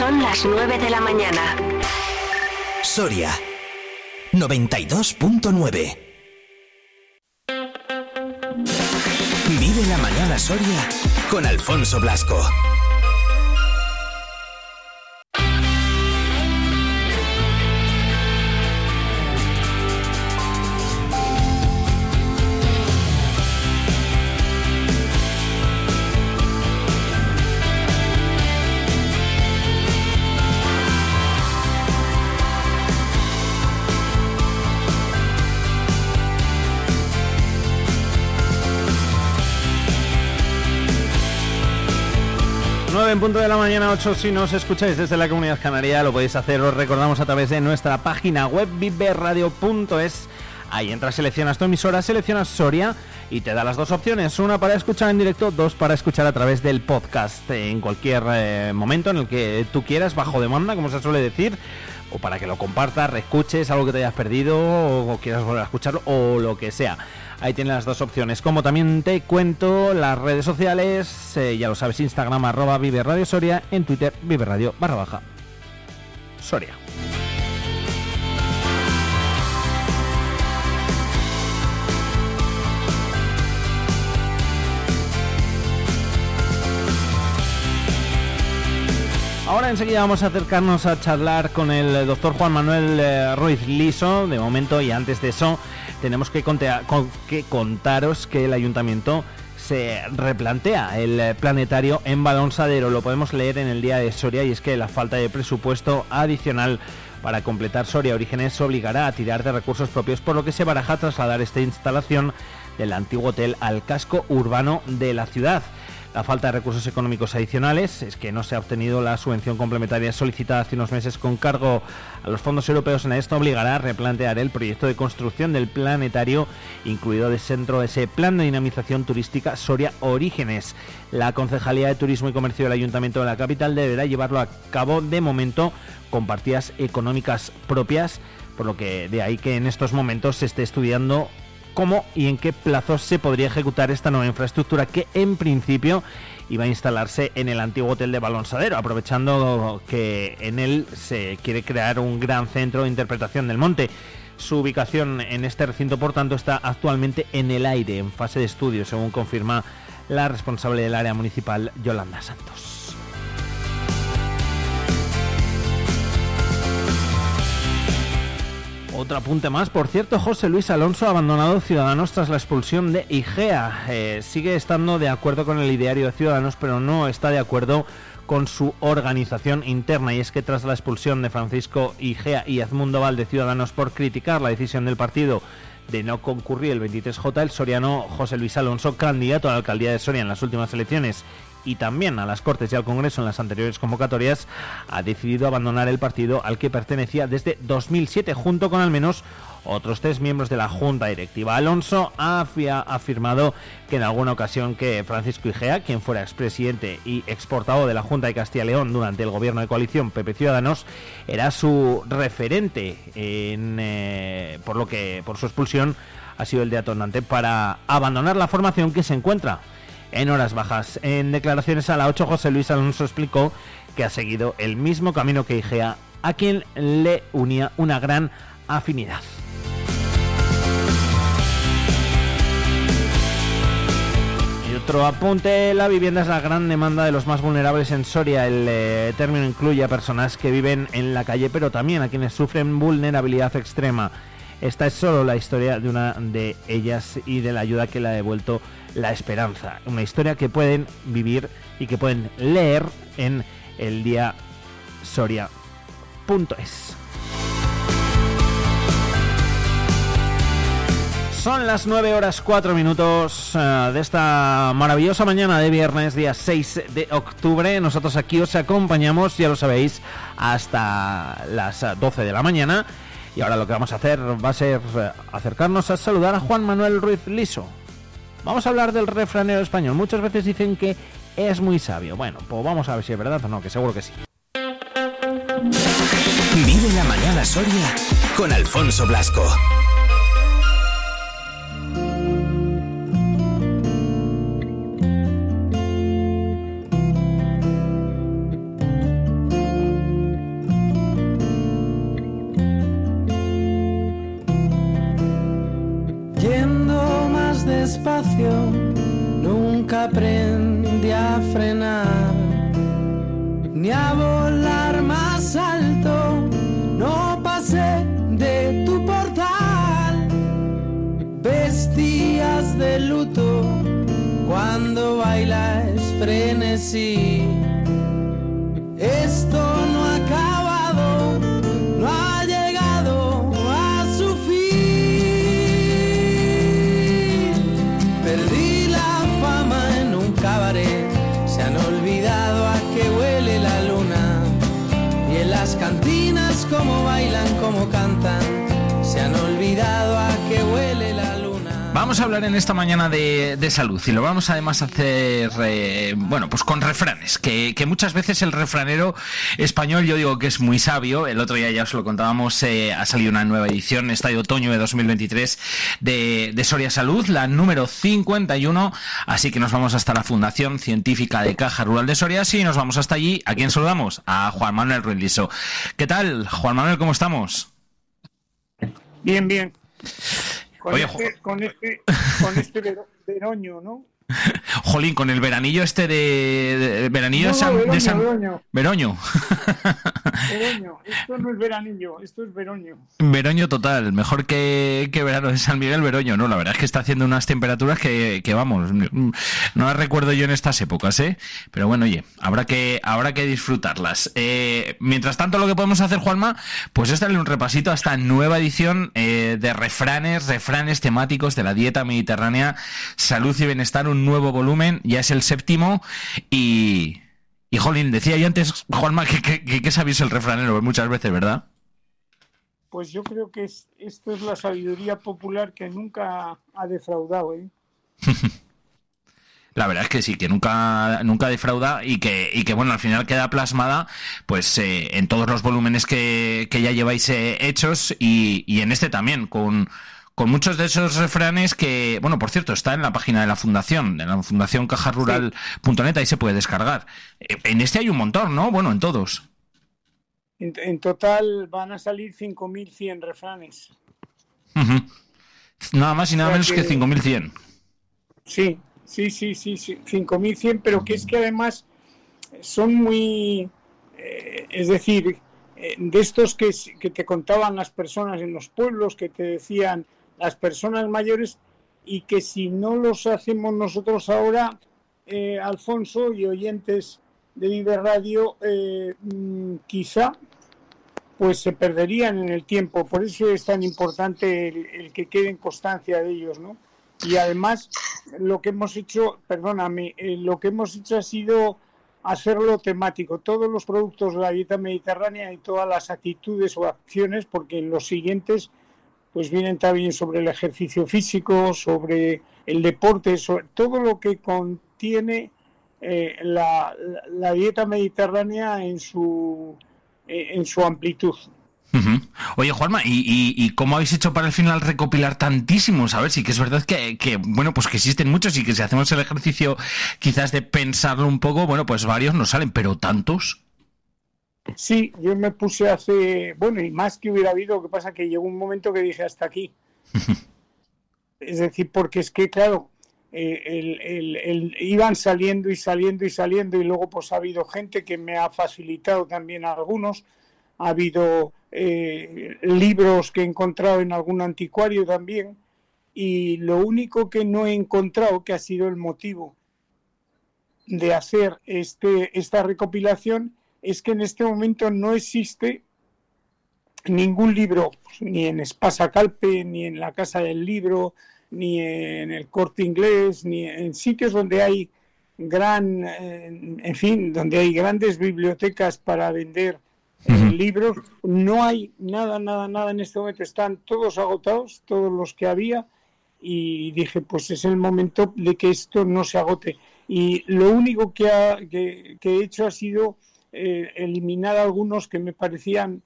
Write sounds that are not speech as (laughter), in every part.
Son las 9 de la mañana. Soria 92.9 Vive la mañana Soria con Alfonso Blasco. Punto de la mañana, 8 si nos escucháis desde la comunidad canaria, lo podéis hacer, os recordamos a través de nuestra página web viverradio.es. Ahí entras, seleccionas tu emisora, seleccionas Soria y te da las dos opciones, una para escuchar en directo, dos para escuchar a través del podcast en cualquier eh, momento en el que tú quieras, bajo demanda, como se suele decir, o para que lo compartas, reescuches algo que te hayas perdido o quieras volver a escucharlo o lo que sea. Ahí tienes las dos opciones. Como también te cuento las redes sociales, eh, ya lo sabes, Instagram arroba Vive Soria, en Twitter Vive Radio barra baja Soria. Ahora enseguida vamos a acercarnos a charlar con el doctor Juan Manuel eh, Ruiz Liso, de momento, y antes de eso tenemos que, contaros que el ayuntamiento se replantea el planetario en Balonsadero. Lo podemos leer en el día de Soria y es que la falta de presupuesto adicional para completar Soria Orígenes obligará a tirar de recursos propios, por lo que se baraja trasladar esta instalación del antiguo hotel al casco urbano de la ciudad. La falta de recursos económicos adicionales es que no se ha obtenido la subvención complementaria solicitada hace unos meses con cargo a los fondos europeos. En esto obligará a replantear el proyecto de construcción del planetario, incluido dentro de ese plan de dinamización turística Soria Orígenes. La Concejalía de Turismo y Comercio del Ayuntamiento de la capital deberá llevarlo a cabo de momento con partidas económicas propias, por lo que de ahí que en estos momentos se esté estudiando cómo y en qué plazo se podría ejecutar esta nueva infraestructura que en principio iba a instalarse en el antiguo hotel de Balonsadero, aprovechando que en él se quiere crear un gran centro de interpretación del monte. Su ubicación en este recinto, por tanto, está actualmente en el aire, en fase de estudio, según confirma la responsable del área municipal, Yolanda Santos. Otro apunte más, por cierto, José Luis Alonso ha abandonado Ciudadanos tras la expulsión de IGEA. Eh, sigue estando de acuerdo con el ideario de Ciudadanos, pero no está de acuerdo con su organización interna. Y es que tras la expulsión de Francisco Igea y Edmundo Val de Ciudadanos por criticar la decisión del partido de no concurrir el 23J, el soriano José Luis Alonso, candidato a la alcaldía de Soria en las últimas elecciones y también a las Cortes y al Congreso en las anteriores convocatorias, ha decidido abandonar el partido al que pertenecía desde 2007 junto con al menos otros tres miembros de la Junta Directiva. Alonso ha afirmado que en alguna ocasión que Francisco Igea, quien fuera expresidente y exportado de la Junta de Castilla y León durante el gobierno de coalición PP Ciudadanos, era su referente en, eh, por lo que por su expulsión ha sido el detonante para abandonar la formación que se encuentra en horas bajas. En declaraciones a la 8, José Luis Alonso explicó que ha seguido el mismo camino que Igea, a quien le unía una gran afinidad. Y otro apunte, la vivienda es la gran demanda de los más vulnerables en Soria. El eh, término incluye a personas que viven en la calle, pero también a quienes sufren vulnerabilidad extrema. Esta es solo la historia de una de ellas y de la ayuda que le ha devuelto la esperanza. Una historia que pueden vivir y que pueden leer en el día Soria.es. Son las 9 horas 4 minutos eh, de esta maravillosa mañana de viernes, día 6 de octubre. Nosotros aquí os acompañamos, ya lo sabéis, hasta las 12 de la mañana. Y ahora lo que vamos a hacer va a ser eh, acercarnos a saludar a Juan Manuel Ruiz Liso. Vamos a hablar del refranero español. Muchas veces dicen que es muy sabio. Bueno, pues vamos a ver si es verdad o no, que seguro que sí. Vive la mañana Soria con Alfonso Blasco. Nunca aprendí a frenar, ni a volar más alto, no pasé de tu portal, vestías de luto cuando bailas frenesí. Vamos a hablar en esta mañana de, de salud y lo vamos además a hacer, eh, bueno, pues con refranes, que, que, muchas veces el refranero español yo digo que es muy sabio, el otro día ya os lo contábamos, eh, ha salido una nueva edición, esta de otoño de 2023 de, de Soria Salud, la número 51, así que nos vamos hasta la Fundación Científica de Caja Rural de Soria y nos vamos hasta allí, ¿a quién saludamos? A Juan Manuel Ruiz Liso. ¿Qué tal, Juan Manuel, cómo estamos? Bien, bien. Con, Oye, este, con este, con este veroño, ¿no? (laughs) Jolín, con el veranillo este de, de veranillo no, San, Veroño, de San... Veroño. Veroño. Veroño. (laughs) Esto no es veranillo, esto es veroño. Veroño total, mejor que, que verano de San Miguel, Veroño, ¿no? La verdad es que está haciendo unas temperaturas que, que, vamos, no las recuerdo yo en estas épocas, ¿eh? Pero bueno, oye, habrá que, habrá que disfrutarlas. Eh, mientras tanto, lo que podemos hacer, Juanma, pues es darle un repasito a esta nueva edición eh, de refranes, refranes temáticos de la dieta mediterránea, salud y bienestar, un nuevo volumen, ya es el séptimo y... Y Jolín, decía yo antes, Juanma, que, que, que, que sabéis el refranero muchas veces, ¿verdad? Pues yo creo que es, esto es la sabiduría popular que nunca ha defraudado, ¿eh? (laughs) La verdad es que sí, que nunca, nunca defrauda y que, y que bueno, al final queda plasmada pues eh, en todos los volúmenes que, que ya lleváis eh, hechos y, y en este también, con, con muchos de esos refranes que, bueno, por cierto, está en la página de la fundación, en la fundación cajarural.net, ahí se puede descargar. En este hay un montón, ¿no? Bueno, en todos. En, en total van a salir 5.100 refranes. Uh -huh. Nada más y nada o sea menos que, que 5.100. Sí, sí, sí, sí, sí 5.100, pero que es que además son muy, eh, es decir, eh, de estos que, que te contaban las personas en los pueblos, que te decían, las personas mayores y que si no los hacemos nosotros ahora, eh, Alfonso y oyentes de Vive Radio, eh, mmm, quizá pues se perderían en el tiempo. Por eso es tan importante el, el, que quede en constancia de ellos, ¿no? Y además lo que hemos hecho, perdóname, eh, lo que hemos hecho ha sido hacerlo temático, todos los productos de la dieta mediterránea y todas las actitudes o acciones, porque en los siguientes pues vienen también sobre el ejercicio físico, sobre el deporte, sobre todo lo que contiene eh, la, la, dieta mediterránea en su, eh, en su amplitud. Oye, Juanma, ¿y, y, ¿y, cómo habéis hecho para al final recopilar tantísimos? A ver, sí que es verdad que, que, bueno, pues que existen muchos y que si hacemos el ejercicio quizás de pensarlo un poco, bueno, pues varios nos salen, pero tantos. Sí, yo me puse hace, bueno, y más que hubiera habido, lo que pasa que llegó un momento que dije hasta aquí. (laughs) es decir, porque es que, claro, eh, el, el, el, iban saliendo y saliendo y saliendo y luego pues ha habido gente que me ha facilitado también algunos, ha habido eh, libros que he encontrado en algún anticuario también y lo único que no he encontrado, que ha sido el motivo de hacer este, esta recopilación, es que en este momento no existe ningún libro, ni en Espasa Calpe, ni en la Casa del Libro, ni en el Corte Inglés, ni en sitios donde hay gran, eh, en fin, donde hay grandes bibliotecas para vender eh, uh -huh. libros, no hay nada, nada, nada en este momento, están todos agotados, todos los que había, y dije, pues es el momento de que esto no se agote. Y lo único que, ha, que, que he hecho ha sido eh, eliminar algunos que me parecían,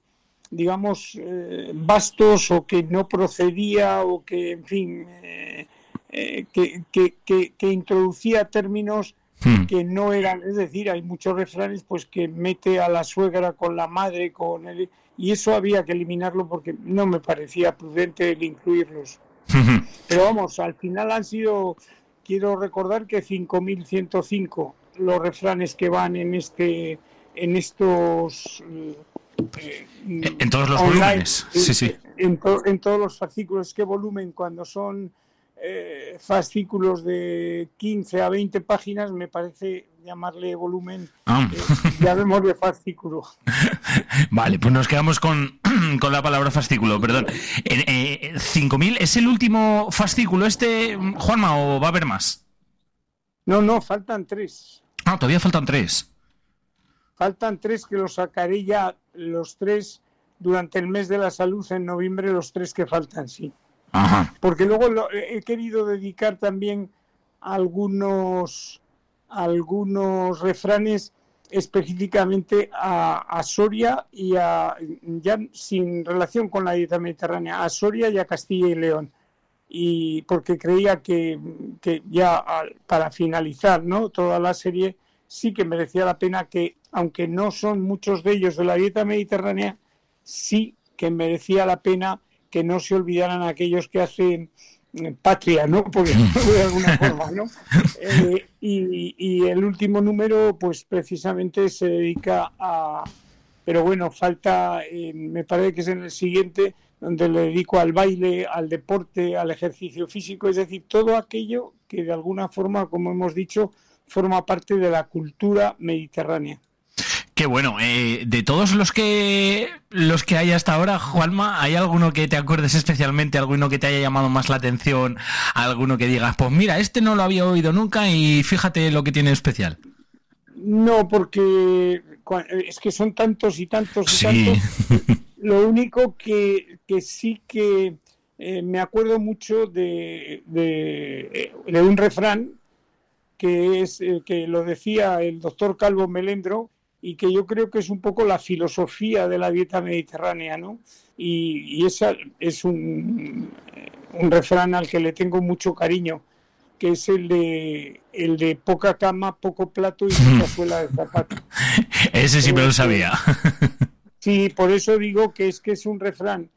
digamos, eh, vastos o que no procedía o que, en fin, eh, eh que, que, que, que, introducía términos hmm. que no eran, es decir, hay muchos refranes pues que mete a la suegra con la madre, con el, y eso había que eliminarlo porque no me parecía prudente el incluirlos. Pero vamos, al final han sido, quiero recordar que 5.105 los refranes que van en este en estos eh, en todos los volúmenes sí sí. en, en, todos los fascículos qué volumen cuando son eh, fascículos de 15 a 20 páginas me parece llamarle volumen ah. eh, de fascículo. (laughs) Vale pues nos quedamos con, (clears throat) con la palabra fascículo perdón. Eh, 5000 es el último fascículo este Juanma o va a haber más no no faltan tres. Ah, todavía faltan tres. Faltan tres que los sacaré ya los tres durante el mes de la salud en noviembre, los tres que faltan, sí. Ajá. Porque luego he querido dedicar también algunos, algunos refranes específicamente a, Soria y a, ya sin relación con la dieta mediterránea, a Soria y a Castilla y León. Y porque creía que, que ya para finalizar ¿no? toda la serie, sí que merecía la pena que, aunque no son muchos de ellos de la dieta mediterránea, sí que merecía la pena que no se olvidaran aquellos que hacen eh, patria, ¿no? (laughs) Porque de alguna (laughs) forma, ¿no? Eh, y, el último número, pues precisamente se dedica a... Pero bueno, falta, eh, me parece que es en el siguiente, donde le dedico al baile, al deporte, al ejercicio físico, es decir, todo aquello que de alguna forma, como hemos dicho, forma parte de la cultura mediterránea. Qué bueno. Eh, de todos los que los que hay hasta ahora, Juanma, ¿hay alguno que te acuerdes especialmente, alguno que te haya llamado más la atención, alguno que digas, pues mira, este no lo había oído nunca y fíjate lo que tiene especial? No, porque es que son tantos y tantos y tantos. (laughs) Lo único que, sí que eh, me acuerdo mucho de, de, de un refrán que es eh, que lo decía el doctor Calvo Melendro y que yo creo que es un poco la filosofía de la dieta mediterránea, ¿no? Y, esa es un, un, refrán al que le tengo mucho cariño, que es el de el de poca cama, poco plato y (laughs) poca suela de zapato. Ese sí me lo sabía. (laughs) sí, por eso digo que es que es un refrán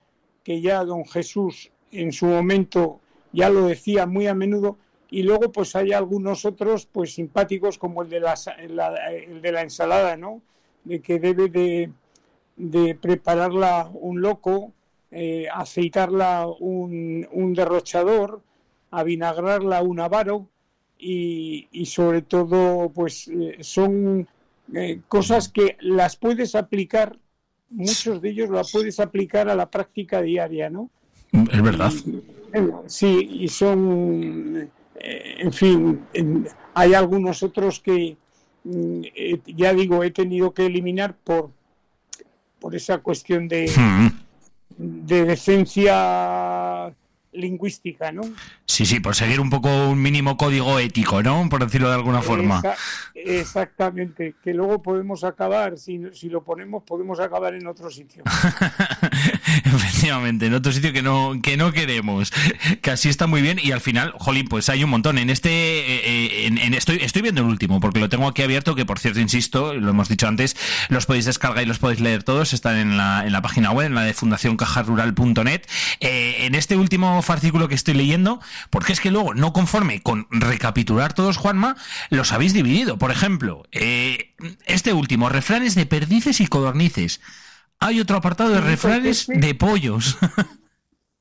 que ya don Jesús en su momento ya lo decía muy a menudo y luego pues hay algunos otros pues simpáticos como el de la, el de la ensalada, ¿no? De que debe de, de prepararla un loco, eh, aceitarla un, un, derrochador, avinagrarla un avaro y, y sobre todo pues eh, son eh, cosas que las puedes aplicar, muchos de ellos las puedes aplicar a la práctica diaria, ¿no? Es verdad. sí, y son en fin, hay algunos otros que mm, eh, ya digo, he tenido que eliminar por, por esa cuestión de, hmm. de decencia lingüística, ¿no? Sí, sí, por seguir un poco un mínimo código ético, ¿no? Por decirlo de alguna forma. exactamente, que luego podemos acabar, si, si lo ponemos, podemos acabar en otro sitio. (laughs) (laughs) Efectivamente, en otro sitio que no, que no queremos. Que así está muy bien y al final, jolín, pues hay un montón. En este, eh, en, estoy, estoy viendo el último, porque lo tengo aquí abierto, que por cierto, insisto, lo hemos dicho antes, los podéis descargar y los podéis leer todos, están en la, en la página web, en la de fundacioncajarural.net. Eh, en este último artículo que estoy leyendo, porque es que luego, no conforme con recapitular todos, Juanma, los habéis dividido. Por ejemplo, eh, este último, refranes de perdices y codornices. Hay otro apartado de refranes de pollos. (laughs)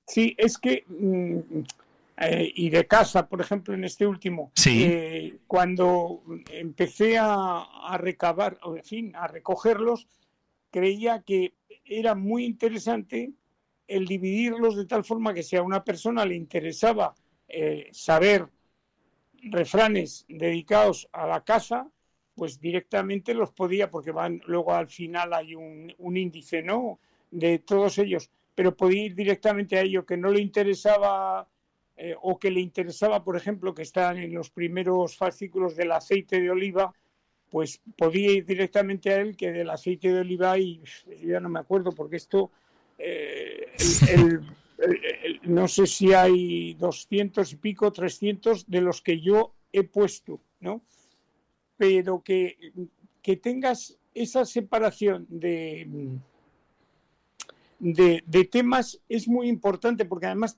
Sí, es que... Mm, eh, y de casa, por ejemplo, en este último, eh, cuando empecé a, a recabar, en fin, a recogerlos, creía que era muy interesante el dividirlos de tal forma que si a una persona le interesaba eh, saber refranes dedicados a la casa, pues directamente los podía, porque van luego al final hay un, índice, ¿no? De todos ellos, pero podía ir directamente a ello que no le interesaba eh, o que le interesaba, por ejemplo, que están en los primeros fascículos del aceite de oliva, pues podía ir directamente a él que del aceite de oliva y ya no me acuerdo porque esto eh, no sé si hay 200 y pico, 300 de los que yo he puesto, ¿no? Pero que, que tengas esa separación de, de, temas es muy importante porque además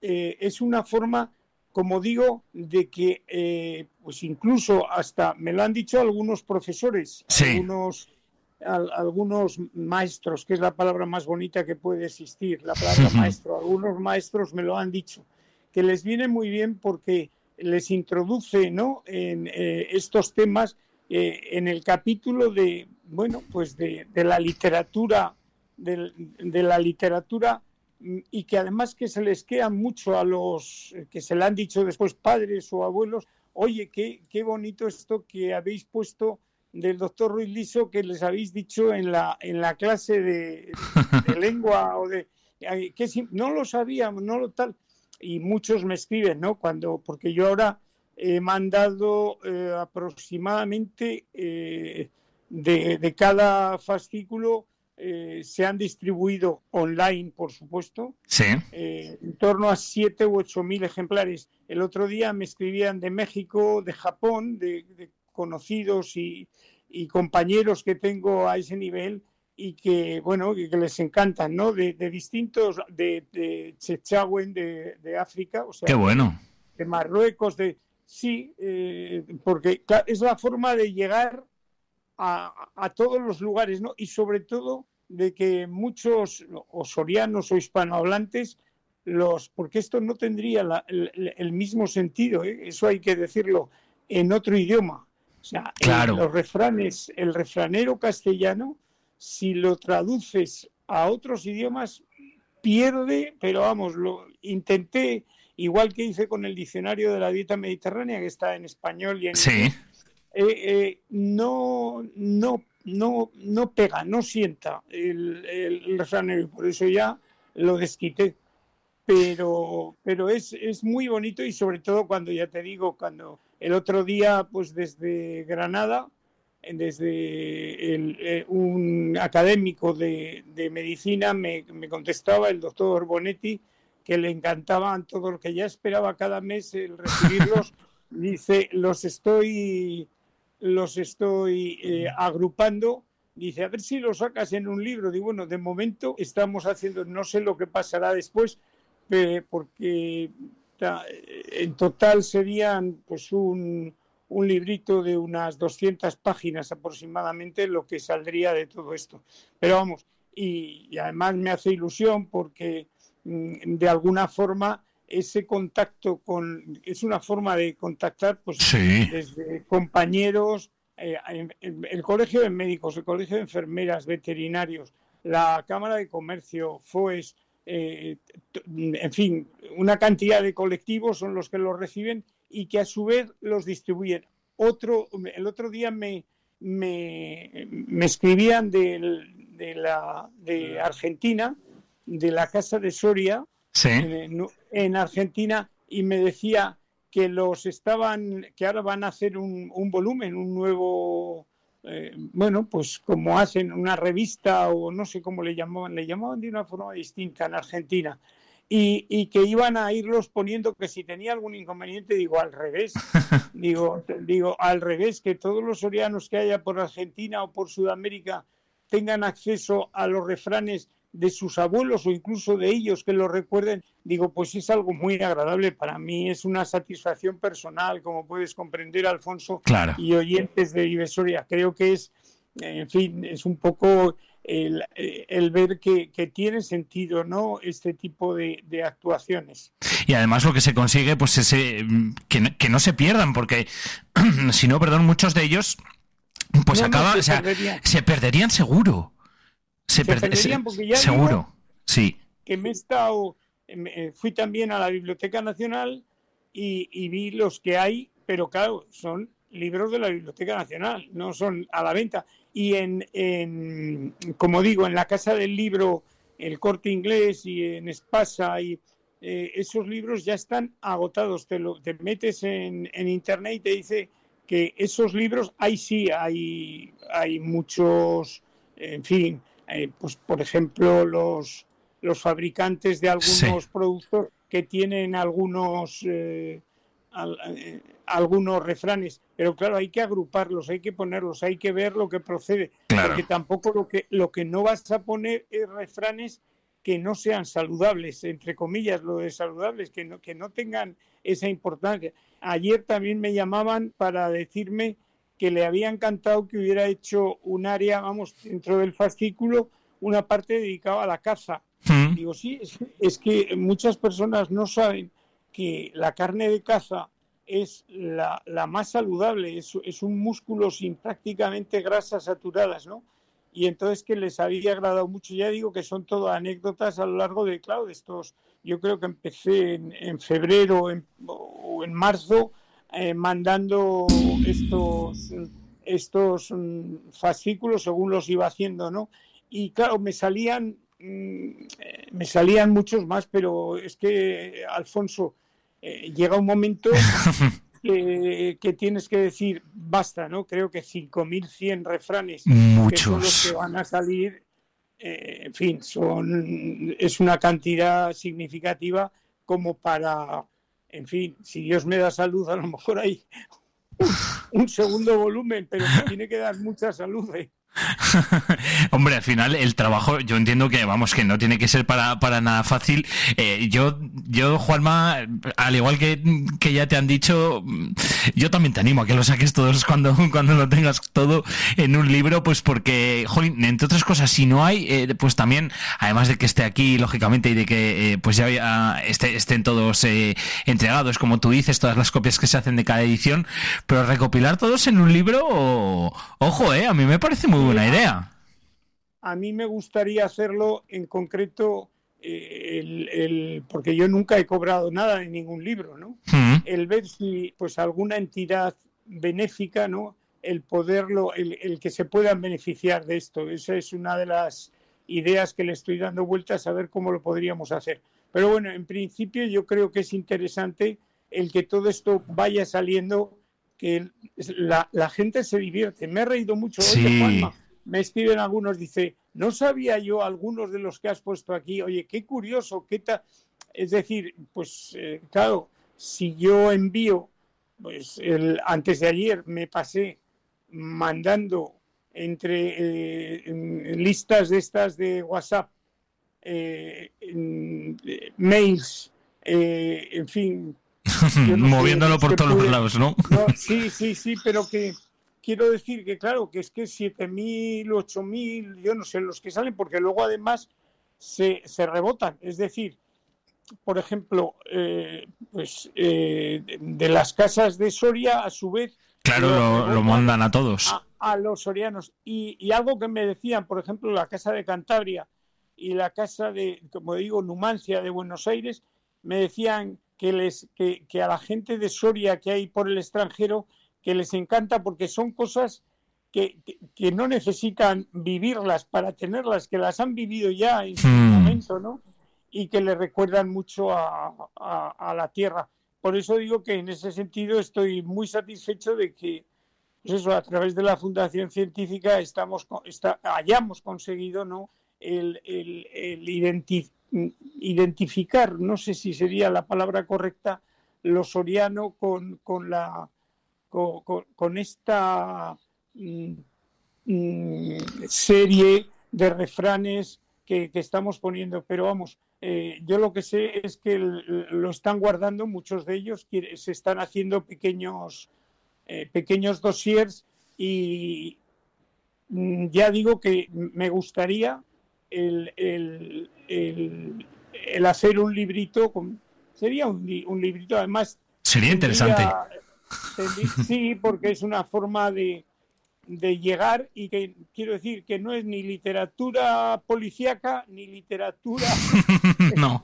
eh, es una forma, como digo, de que, eh, pues incluso hasta, me lo han dicho algunos profesores, algunos, algunos maestros, que es la palabra más bonita que puede existir, la palabra maestro, algunos maestros me lo han dicho, que les viene muy bien porque les introduce ¿no? en eh, estos temas en el capítulo de, bueno, pues de, de la literatura, de, de la literatura y que además que se les queda mucho a los que se le han dicho después padres o abuelos, oye, qué, qué bonito esto que habéis puesto del doctor Ruiz Liso que les habéis dicho en la, en la clase de, (laughs) lengua o de que no lo sabíamos, no lo tal. Y muchos me escriben, ¿no? Cuando, porque yo ahora he mandado eh, aproximadamente eh, de, de, cada fascículo eh, se han distribuido online, por supuesto, sí. En torno a 7 u 8 mil ejemplares. El otro día me escribían de México, de Japón, de, conocidos y, compañeros que tengo a ese nivel y que, bueno, que, les encantan, ¿no? De, distintos, de, de de, África, o sea, Qué bueno. de Marruecos, de... Sí, eh, porque es la forma de llegar a, a, todos los lugares, ¿no? Y sobre todo de que muchos osorianos o hispanohablantes los porque esto no tendría el, mismo sentido ¿eh? eso hay que decirlo en otro idioma o sea los refranes el refranero castellano si lo traduces a otros idiomas pierde pero vamos lo intenté igual que hice con el diccionario de la dieta mediterránea que está en español y en sí. Eh, eh, no no no, no pega, no sienta el, el, por eso ya lo desquité. Pero, pero es, es muy bonito y sobre todo cuando, ya te digo, cuando el otro día, pues desde Granada, desde eh, un académico de, de medicina me, me, contestaba el doctor Bonetti que le encantaban todo lo que ya esperaba cada mes el recibirlos. (laughs) Dice, los estoy los estoy eh, agrupando. Dice, a ver si lo sacas en un libro. Digo, bueno, de momento estamos haciendo, no sé lo que pasará después, porque en total serían pues un, un librito de unas 200 páginas aproximadamente lo que saldría de todo esto. Pero vamos, y además me hace ilusión porque mm, de alguna forma ese contacto con es una forma de contactar pues desde compañeros eh, el colegio de médicos el colegio de enfermeras veterinarios la cámara de comercio FOES eh, en fin una cantidad de colectivos son los que los reciben y que a su vez los distribuyen otro el otro día me me, escribían de, de la de Argentina de la casa de Soria en, Argentina y me decía que los estaban, que ahora van a hacer un, volumen, un nuevo, eh, bueno, pues como hacen una revista o no sé cómo le llamaban, le llamaban de una forma distinta en Argentina. Y, y, que iban a irlos poniendo que si tenía algún inconveniente, digo al revés, (laughs) digo, digo al revés, que todos los sorianos que haya por Argentina o por Sudamérica tengan acceso a los refranes de sus abuelos o incluso de ellos que lo recuerden, digo, pues es algo muy agradable. Para mí es una satisfacción personal, como puedes comprender, Alfonso, y oyentes de Ibesoria. Creo que es, en fin, es un poco el, ver que, tiene sentido no este tipo de, actuaciones y además lo que se consigue pues es que, que, no se pierdan porque (clears throat) si no perdón muchos de ellos pues acaba o sea, se perderían seguro se, perderían porque ya seguro, sí. Que me he estado, eh, fui también a la Biblioteca Nacional y, vi los que hay, pero claro, son libros de la Biblioteca Nacional, no son a la venta. Y en, como digo, en la Casa del Libro, el Corte Inglés y en Espasa, y eh, esos libros ya están agotados. Te, lo, te metes en, en Internet y te dice que esos libros, ahí sí, hay, hay muchos, en fin, eh, pues por ejemplo los, los fabricantes de algunos productos que tienen algunos eh, eh, algunos refranes, pero claro, hay que agruparlos, hay que ponerlos, hay que ver lo que procede, porque tampoco lo que lo que no vas a poner es refranes que no sean saludables, entre comillas lo de saludables, que no, que no tengan esa importancia. Ayer también me llamaban para decirme que le había encantado que hubiera hecho un área, vamos, dentro del fascículo, una parte dedicada a la caza. Mm. Digo, sí, es, es que muchas personas no saben que la carne de caza es la, la más saludable, es, es, un músculo sin prácticamente grasas saturadas, ¿no? Y entonces que les había agradado mucho, ya digo que son todas anécdotas a lo largo de, claro, de estos, yo creo que empecé en, en febrero en, o en marzo eh, mandando estos, estos um, fascículos según los iba haciendo, ¿no? Y claro, me salían, mm, me salían muchos más, pero es que, Alfonso, eh, llega un momento (laughs) que, que, tienes que decir basta, ¿no? Creo que 5.100 refranes Muchos. que son los que van a salir, eh, en fin, son es una cantidad significativa como para, en fin, si Dios me da salud, a lo mejor hay un, un segundo volumen, pero me tiene que dar mucha salud. ¿eh? (laughs) Hombre, al final el trabajo, yo entiendo que, vamos, que no tiene que ser para, para nada fácil. Eh, yo, yo, Juanma, al igual que, que ya te han dicho, yo también te animo a que lo saques todos (laughs) cuando, cuando lo tengas todo en un libro, pues porque, jolín, entre otras cosas, si no hay, eh, pues también, además de que esté aquí, lógicamente, y de que, eh, pues ya esté, estén todos entregados, como tú dices, todas las copias que se hacen de cada edición, pero recopilar todos en un libro, ojo, eh, a mí me parece muy buena idea. A mí me gustaría hacerlo en concreto, eh, el, el, porque yo nunca he cobrado nada de ningún libro, ¿no? Mm. El ver si pues alguna entidad benéfica, ¿no? El poderlo, el, el, que se puedan beneficiar de esto. Esa es una de las ideas que le estoy dando vueltas a ver cómo lo podríamos hacer. Pero bueno, en principio yo creo que es interesante el que todo esto vaya saliendo que la, la, gente se divierte. Me he reído mucho sí. hoy, Juanma. Me escriben algunos, dice, no sabía yo algunos de los que has puesto aquí, oye, qué curioso, qué tal. Es decir, pues eh, claro, si yo envío, pues el, antes de ayer me pasé mandando entre eh, listas de estas de WhatsApp, eh, mails, en fin, (laughs) Moviéndolo por todos los lados, ¿no? ¿no? (laughs) Sí, sí, sí, pero que quiero decir que, claro, que es que 7.000, 8.000, yo no sé, los que salen, porque luego además se, se rebotan. Es decir, por ejemplo, eh, pues eh, de las casas de Soria, a su vez. Claro, lo, lo mandan a todos. A, a los sorianos. Y, y, algo que me decían, por ejemplo, la casa de Cantabria y la casa de, como digo, Numancia de Buenos Aires, me decían que, les, que, que, a la gente de Soria que hay por el extranjero, que les encanta porque son cosas que, que, que no necesitan vivirlas para tenerlas, que las han vivido ya en su Hmm. momento, ¿no? Y que le recuerdan mucho a, a, a, la tierra. Por eso digo que en ese sentido estoy muy satisfecho de que, pues eso, a través de la Fundación Científica estamos, está, hayamos conseguido, ¿no? El, el, el identificar identificar, no sé si sería la palabra correcta, lo soriano con, con la con, esta mm, mm, serie de refranes que, estamos poniendo. Pero vamos, eh, yo lo que sé es que lo están guardando, muchos de ellos se están haciendo pequeños, eh, pequeños dossiers y mm, ya digo que me gustaría el, el, el, el, hacer un librito, con, sería un, un, librito además. Sería interesante. Tendría, sí, porque es una forma de, de, llegar y que quiero decir que no es ni literatura policíaca ni literatura. (laughs) no.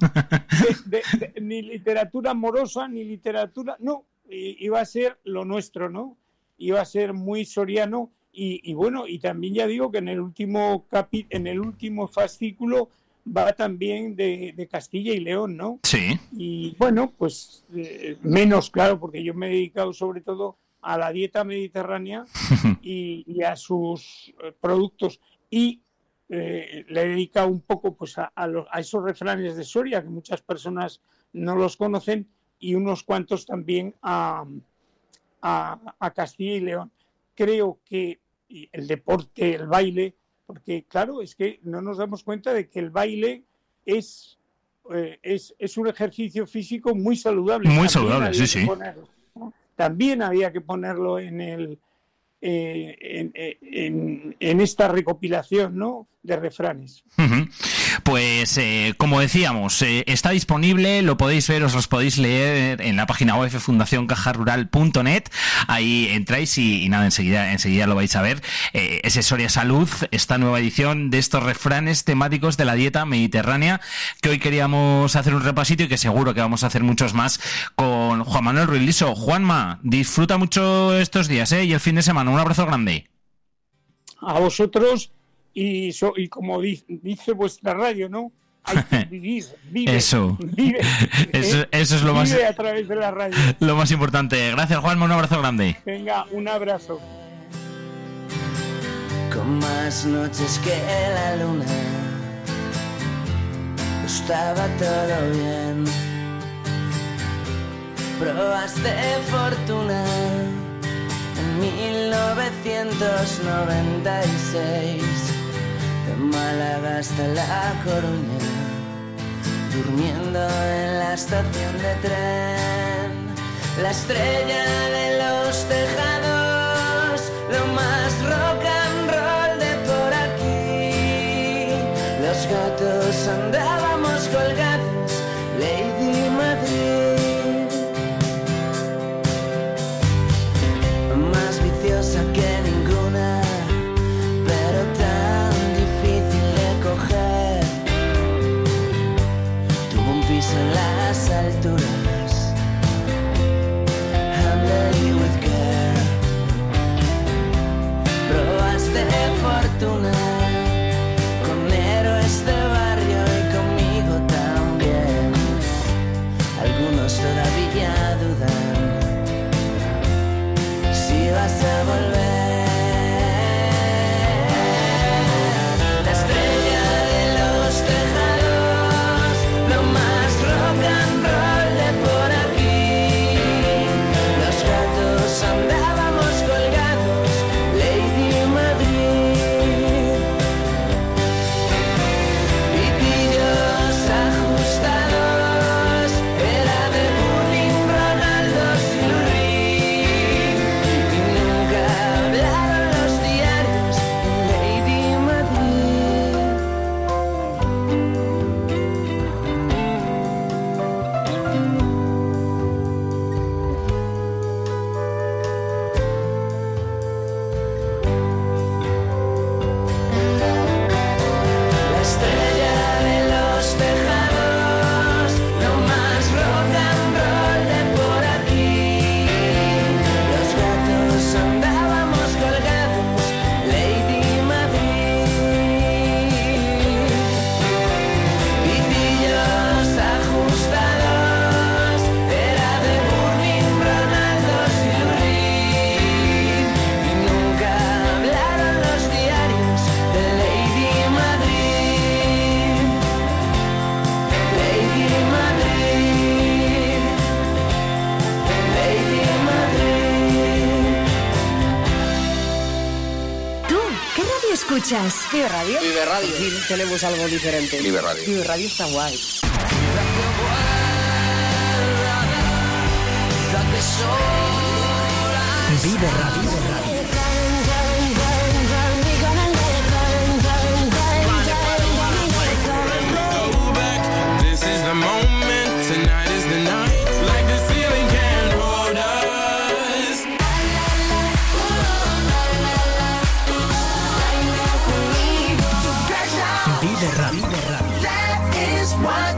De, de, ni literatura amorosa ni literatura. No, iba a ser lo nuestro, ¿no? Iba a ser muy soriano y, y, bueno, y también ya digo que en el último capi en el último fascículo va también de, de, Castilla y León, ¿no? Sí. Y bueno, pues eh, menos claro, porque yo me he dedicado sobre todo a la dieta mediterránea (laughs) y, y a sus eh, productos y eh, le he dedicado un poco pues a, a, los, a, esos refranes de Soria que muchas personas no los conocen y unos cuantos también a, a Castilla y León. Creo que el deporte, el baile, porque claro, es que no nos damos cuenta de que el baile es, eh, es, es, un ejercicio físico muy saludable. Muy saludable, sí, sí. También había que ponerlo en el, eh, en, esta recopilación ¿no? de refranes. Pues eh, como decíamos, eh, está disponible, lo podéis ver, os los podéis leer en la página web fundacioncajarural.net. Ahí entráis y, nada, enseguida, enseguida lo vais a ver. es Soria Salud, esta nueva edición de estos refranes temáticos de la dieta mediterránea, que hoy queríamos hacer un repasito y que seguro que vamos a hacer muchos más con Juan Manuel Ruiz Liso. Juanma, disfruta mucho estos días y el fin de semana un abrazo grande. A vosotros y, y como dice, vuestra radio, ¿no? Hay que (laughs) vivir, vive, eso. Vive, (laughs) eso, eso, es lo más a través de la radio. (laughs) Lo más importante. Gracias, Juanma, un abrazo grande. Venga, un abrazo. Con más noches que la luna estaba todo bien. Probaste fortuna 1996, de Málaga hasta La Coruña, durmiendo en la estación de tren, la estrella de los tejados, Vive Radio. Vive Radio. tenemos algo diferente. Vive Radio. Vive Radio está guay. Vive Radio.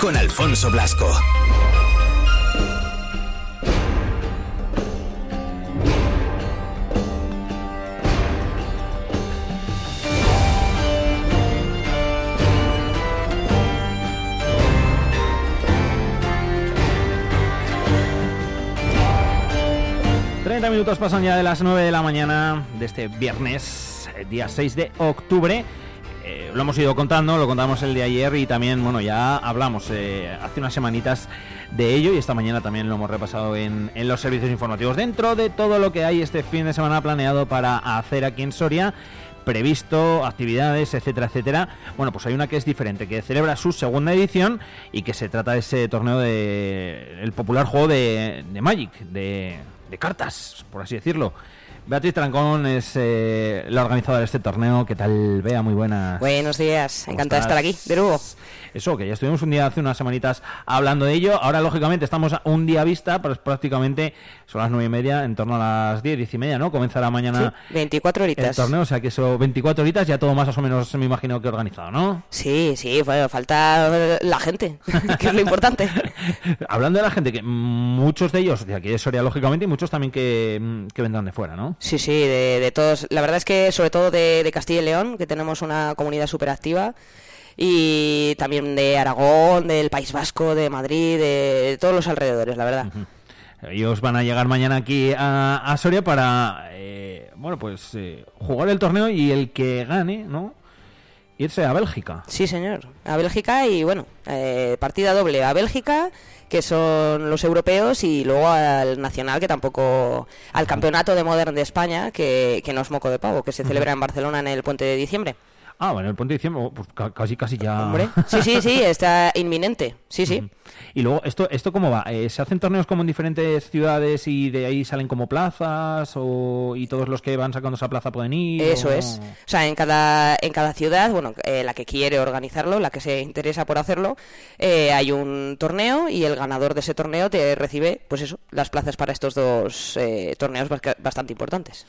Con Alfonso Blasco. minutos pasan ya de las 9 de la mañana de este viernes, eh, día 6 de octubre. Eh, lo hemos ido contando, lo contamos el de ayer y también, bueno, ya hablamos eh, hace unas semanitas de ello y esta mañana también lo hemos repasado en, en los servicios informativos. Dentro de todo lo que hay este fin de semana planeado para hacer aquí en Soria, previsto, actividades, etcétera, etcétera. Bueno, pues hay una que es diferente, que celebra su segunda edición y que se trata de ese torneo de el popular juego de, de Magic, de, de cartas, por así decirlo. Beatriz Trancón es eh, la organizadora de este torneo. ¿Qué tal, Bea? Muy buenas. Buenos días, ¿Cómo encantada de estar aquí, de nuevo. Eso, que ya estuvimos un día hace unas semanitas hablando de ello. Ahora, lógicamente, estamos a un día a vista, pero es prácticamente son las nueve y media, en torno a las diez, diez y media, ¿no? Comenzará mañana Sí, 24 el torneo, o sea que eso, 24 horitas, ya todo más o menos me imagino que organizado, ¿no? Sí, sí, bueno, falta la gente, (laughs) que es lo importante. (laughs) Hablando de la gente, que muchos de ellos de aquí de Soria, lógicamente, y muchos también que, que vendrán de fuera, ¿no? Sí, sí, de, de todos. La verdad es que sobre todo de, de Castilla y León, que tenemos una comunidad súper activa. Y también de Aragón, del País Vasco, de Madrid, de, todos los alrededores, la verdad. Ellos van a llegar mañana aquí a, a Soria para, eh, bueno, pues eh, jugar el torneo y el que gane, ¿no? Irse a Bélgica. Sí, señor. A Bélgica y bueno, eh, partida doble a Bélgica, que son los europeos, y luego al nacional, que tampoco. al campeonato de Modern de España, que, que no es moco de pavo, que se celebra en Barcelona en el puente de diciembre. Ah, bueno, el puente de diciembre, pues ca- casi, casi ya. Hombre, sí, sí, sí, está inminente. Sí, sí. Y luego, ¿esto esto cómo va? Eh, ¿Se hacen torneos como en diferentes ciudades y de ahí salen como plazas? O, ¿Y todos los que van sacando esa plaza pueden ir? Eso o- es. O sea, en cada, en cada ciudad, bueno, eh, la que quiere organizarlo, la que se interesa por hacerlo, eh, hay un torneo y el ganador de ese torneo te recibe, pues eso, las plazas para estos dos eh, torneos bastante importantes.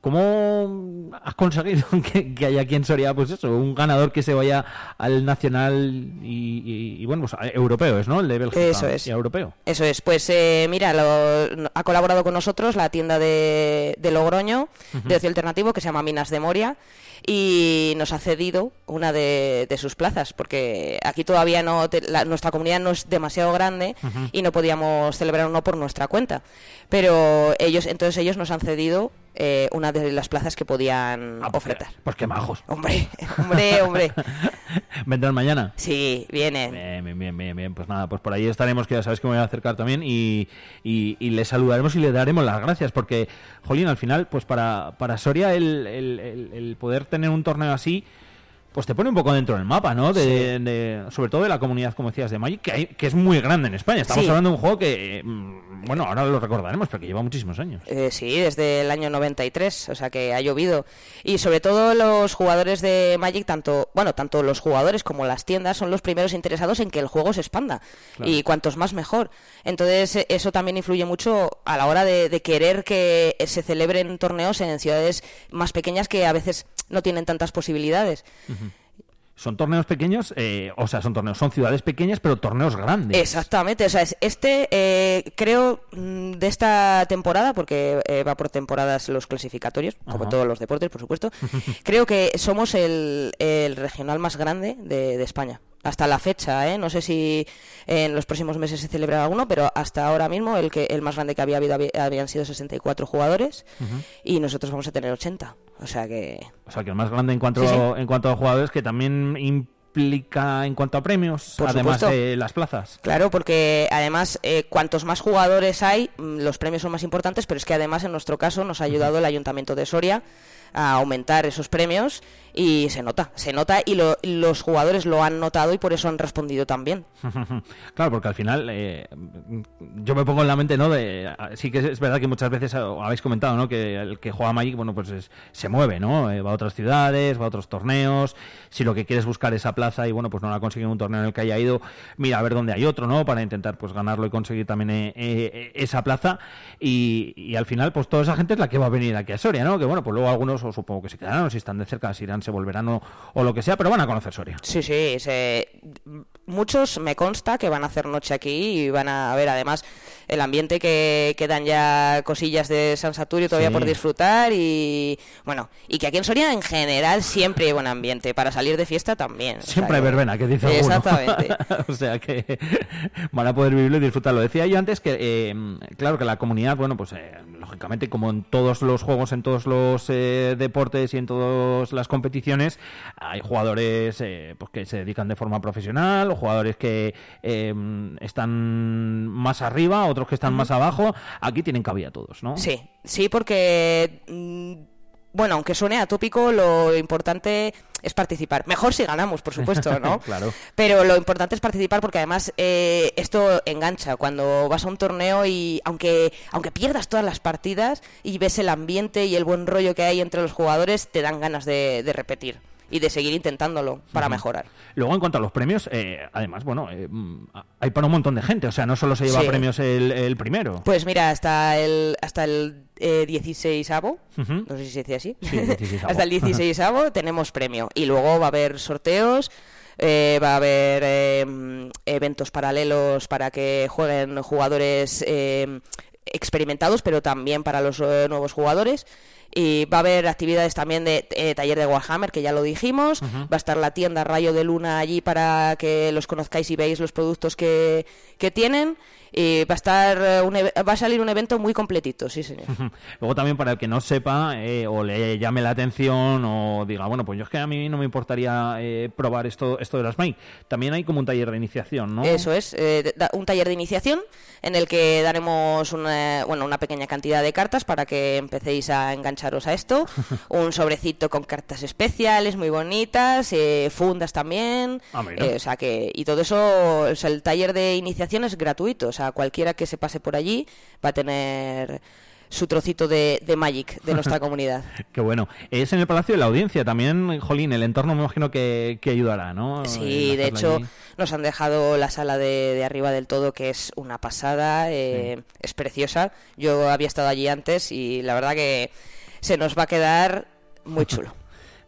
¿Cómo has conseguido (laughs) que, que haya aquí en Soria, pues eso, un ganador que se vaya al nacional y, y- y, bueno, pues europeo, ¿es, ¿no? El de Bélgica. Eso es. Y europeo. Eso es, pues eh, mira, lo- ha colaborado con nosotros la tienda de, de Logroño, de ocio alternativo, que se llama Minas de Moria, y nos ha cedido una de, de sus plazas, porque aquí todavía no, te- la- nuestra comunidad no es demasiado grande y no podíamos celebrar uno por nuestra cuenta. Pero ellos, entonces ellos nos han cedido eh, una de las plazas que podían Ah, pues, ofertar. Pues qué majos. Hombre, (laughs) hombre, hombre. (laughs) ¿Vendrán mañana? Sí, vienen. Bien, bien, bien, bien. Pues nada, pues por ahí estaremos, que ya sabes que me voy a acercar también y, y, y le saludaremos y le daremos las gracias porque, Jolín, al final, pues para, para Soria el, el- el- el poder tener un torneo así, pues te pone un poco dentro del mapa, ¿no? De, de- sobre todo de la comunidad, como decías, de Magic, que, hay- que es muy grande en España. Estamos Sí. hablando de un juego que, mm, bueno, ahora lo recordaremos, pero que lleva muchísimos años. Eh, sí, desde el año 93, o sea que ha llovido. Y sobre todo los jugadores de Magic, tanto, bueno, tanto los jugadores como las tiendas son los primeros interesados en que el juego se expanda. Claro. Y cuantos más mejor. Entonces eh, eso también influye mucho a la hora de, de querer que eh, se celebren torneos en ciudades más pequeñas que a veces no tienen tantas posibilidades. Son torneos pequeños, eh, o sea, son torneos, son ciudades pequeñas, pero torneos grandes. Exactamente, o sea, es- este eh, creo mm, de esta temporada, porque eh, va por temporadas los clasificatorios, como todos los deportes, por supuesto, (laughs) creo que somos el, el regional más grande de, de España. Hasta la fecha, ¿eh? no sé si en los próximos meses se celebrará alguno, pero hasta ahora mismo el que el más grande que había habido había- habían sido 64 jugadores y nosotros vamos a tener 80. O sea que O sea, que el más grande en cuanto, Sí, sí. en cuanto a jugadores, que también implica en cuanto a premios, Por además supuesto. de las plazas. Claro, porque además, eh, cuantos más jugadores hay, mm, los premios son más importantes, pero es que además en nuestro caso nos ha ayudado el Ayuntamiento de Soria a aumentar esos premios y se nota, se nota y lo- los jugadores lo han notado y por eso han respondido también. (laughs) claro, porque al final eh, yo me pongo en la mente, ¿no? De, sí que es verdad que muchas veces eh, habéis comentado, ¿no? Que el que juega Magic, bueno, pues es- se mueve, ¿no? Eh, va a otras ciudades, va a otros torneos. Si lo que quieres buscar esa plaza y bueno, pues no la consigue en un torneo en el que haya ido, mira a ver dónde hay otro, ¿no? Para intentar pues ganarlo y conseguir también eh, eh, esa plaza. Y, al final, pues toda esa gente es la que va a venir aquí a Soria, ¿no? Que bueno, pues luego algunos, o supongo que se quedarán, o si están de cerca, si irán, se volverán o, o lo que sea, pero van a conocer Soria. Sí, sí, se- muchos me consta que van a hacer noche aquí y van a ver además el ambiente que quedan ya cosillas de San Saturio todavía Sí. por disfrutar y bueno, y que aquí en Soria en general siempre hay buen ambiente, para salir de fiesta también. o sea Siempre hay verbena, que dice. Exactamente. (laughs) o sea que van a poder vivirlo y disfrutarlo. Decía yo antes que, eh, claro, que la comunidad, bueno, pues eh, lógicamente, como en todos los juegos, en todos los eh, deportes y en todas las competiciones, hay jugadores eh, pues que se dedican de forma profesional, o jugadores que eh, están más arriba, otros que están más abajo. Aquí tienen cabida todos, ¿no? Sí, sí, porque mm, bueno, aunque suene atópico, lo importante es participar. Mejor si ganamos, por supuesto, (laughs) ¿no? Claro. Pero lo importante es participar porque además eh, esto engancha cuando vas a un torneo y aunque aunque pierdas todas las partidas y ves el ambiente y el buen rollo que hay entre los jugadores, te dan ganas de, de repetir y de seguir intentándolo para mejorar. Luego, en cuanto a los premios, eh, además, bueno, eh, hay para un montón de gente, o sea, no solo se lleva Sí. premios el, el primero. Pues mira, hasta el hasta el eh, 16avo, Ujú. no sé si se dice así, Sí, 16avo. (laughs) hasta el 16avo tenemos premio y luego va a haber sorteos. eh, va a haber eh, mm, eventos paralelos para que jueguen jugadores eh, experimentados, pero también para los eh, nuevos jugadores. Y va a haber actividades también de eh, taller de Warhammer, que ya lo dijimos. Va a estar la tienda Rayo de Luna allí para que los conozcáis y veáis los productos que, que tienen. Y va a estar eh, un va a salir un evento muy completito, sí señor. (laughs) Luego también para el que no sepa eh, o le llame la atención o diga, bueno, pues yo es que a mí no me importaría eh, probar esto, esto de las Mike. También hay como un taller de iniciación, ¿no? Eso es, eh, da- un taller de iniciación en el que daremos una, bueno, una pequeña cantidad de cartas para que empecéis a engancharos a esto. (laughs) un sobrecito con cartas especiales muy bonitas, eh, fundas también. Ah, eh, o sea que, y todo eso, o sea, el taller de iniciación es gratuito. O sea, cualquiera que se pase por allí va a tener su trocito de, de Magic de nuestra (laughs) comunidad. Qué bueno. Es en el Palacio de la Audiencia. También, Jolín, el entorno me imagino que, que ayudará, ¿no? Sí, de hecho allí. nos han dejado la sala de, de arriba del todo, que es una pasada, eh, es preciosa. Yo había estado allí antes y la verdad que se nos va a quedar muy (laughs) chulo.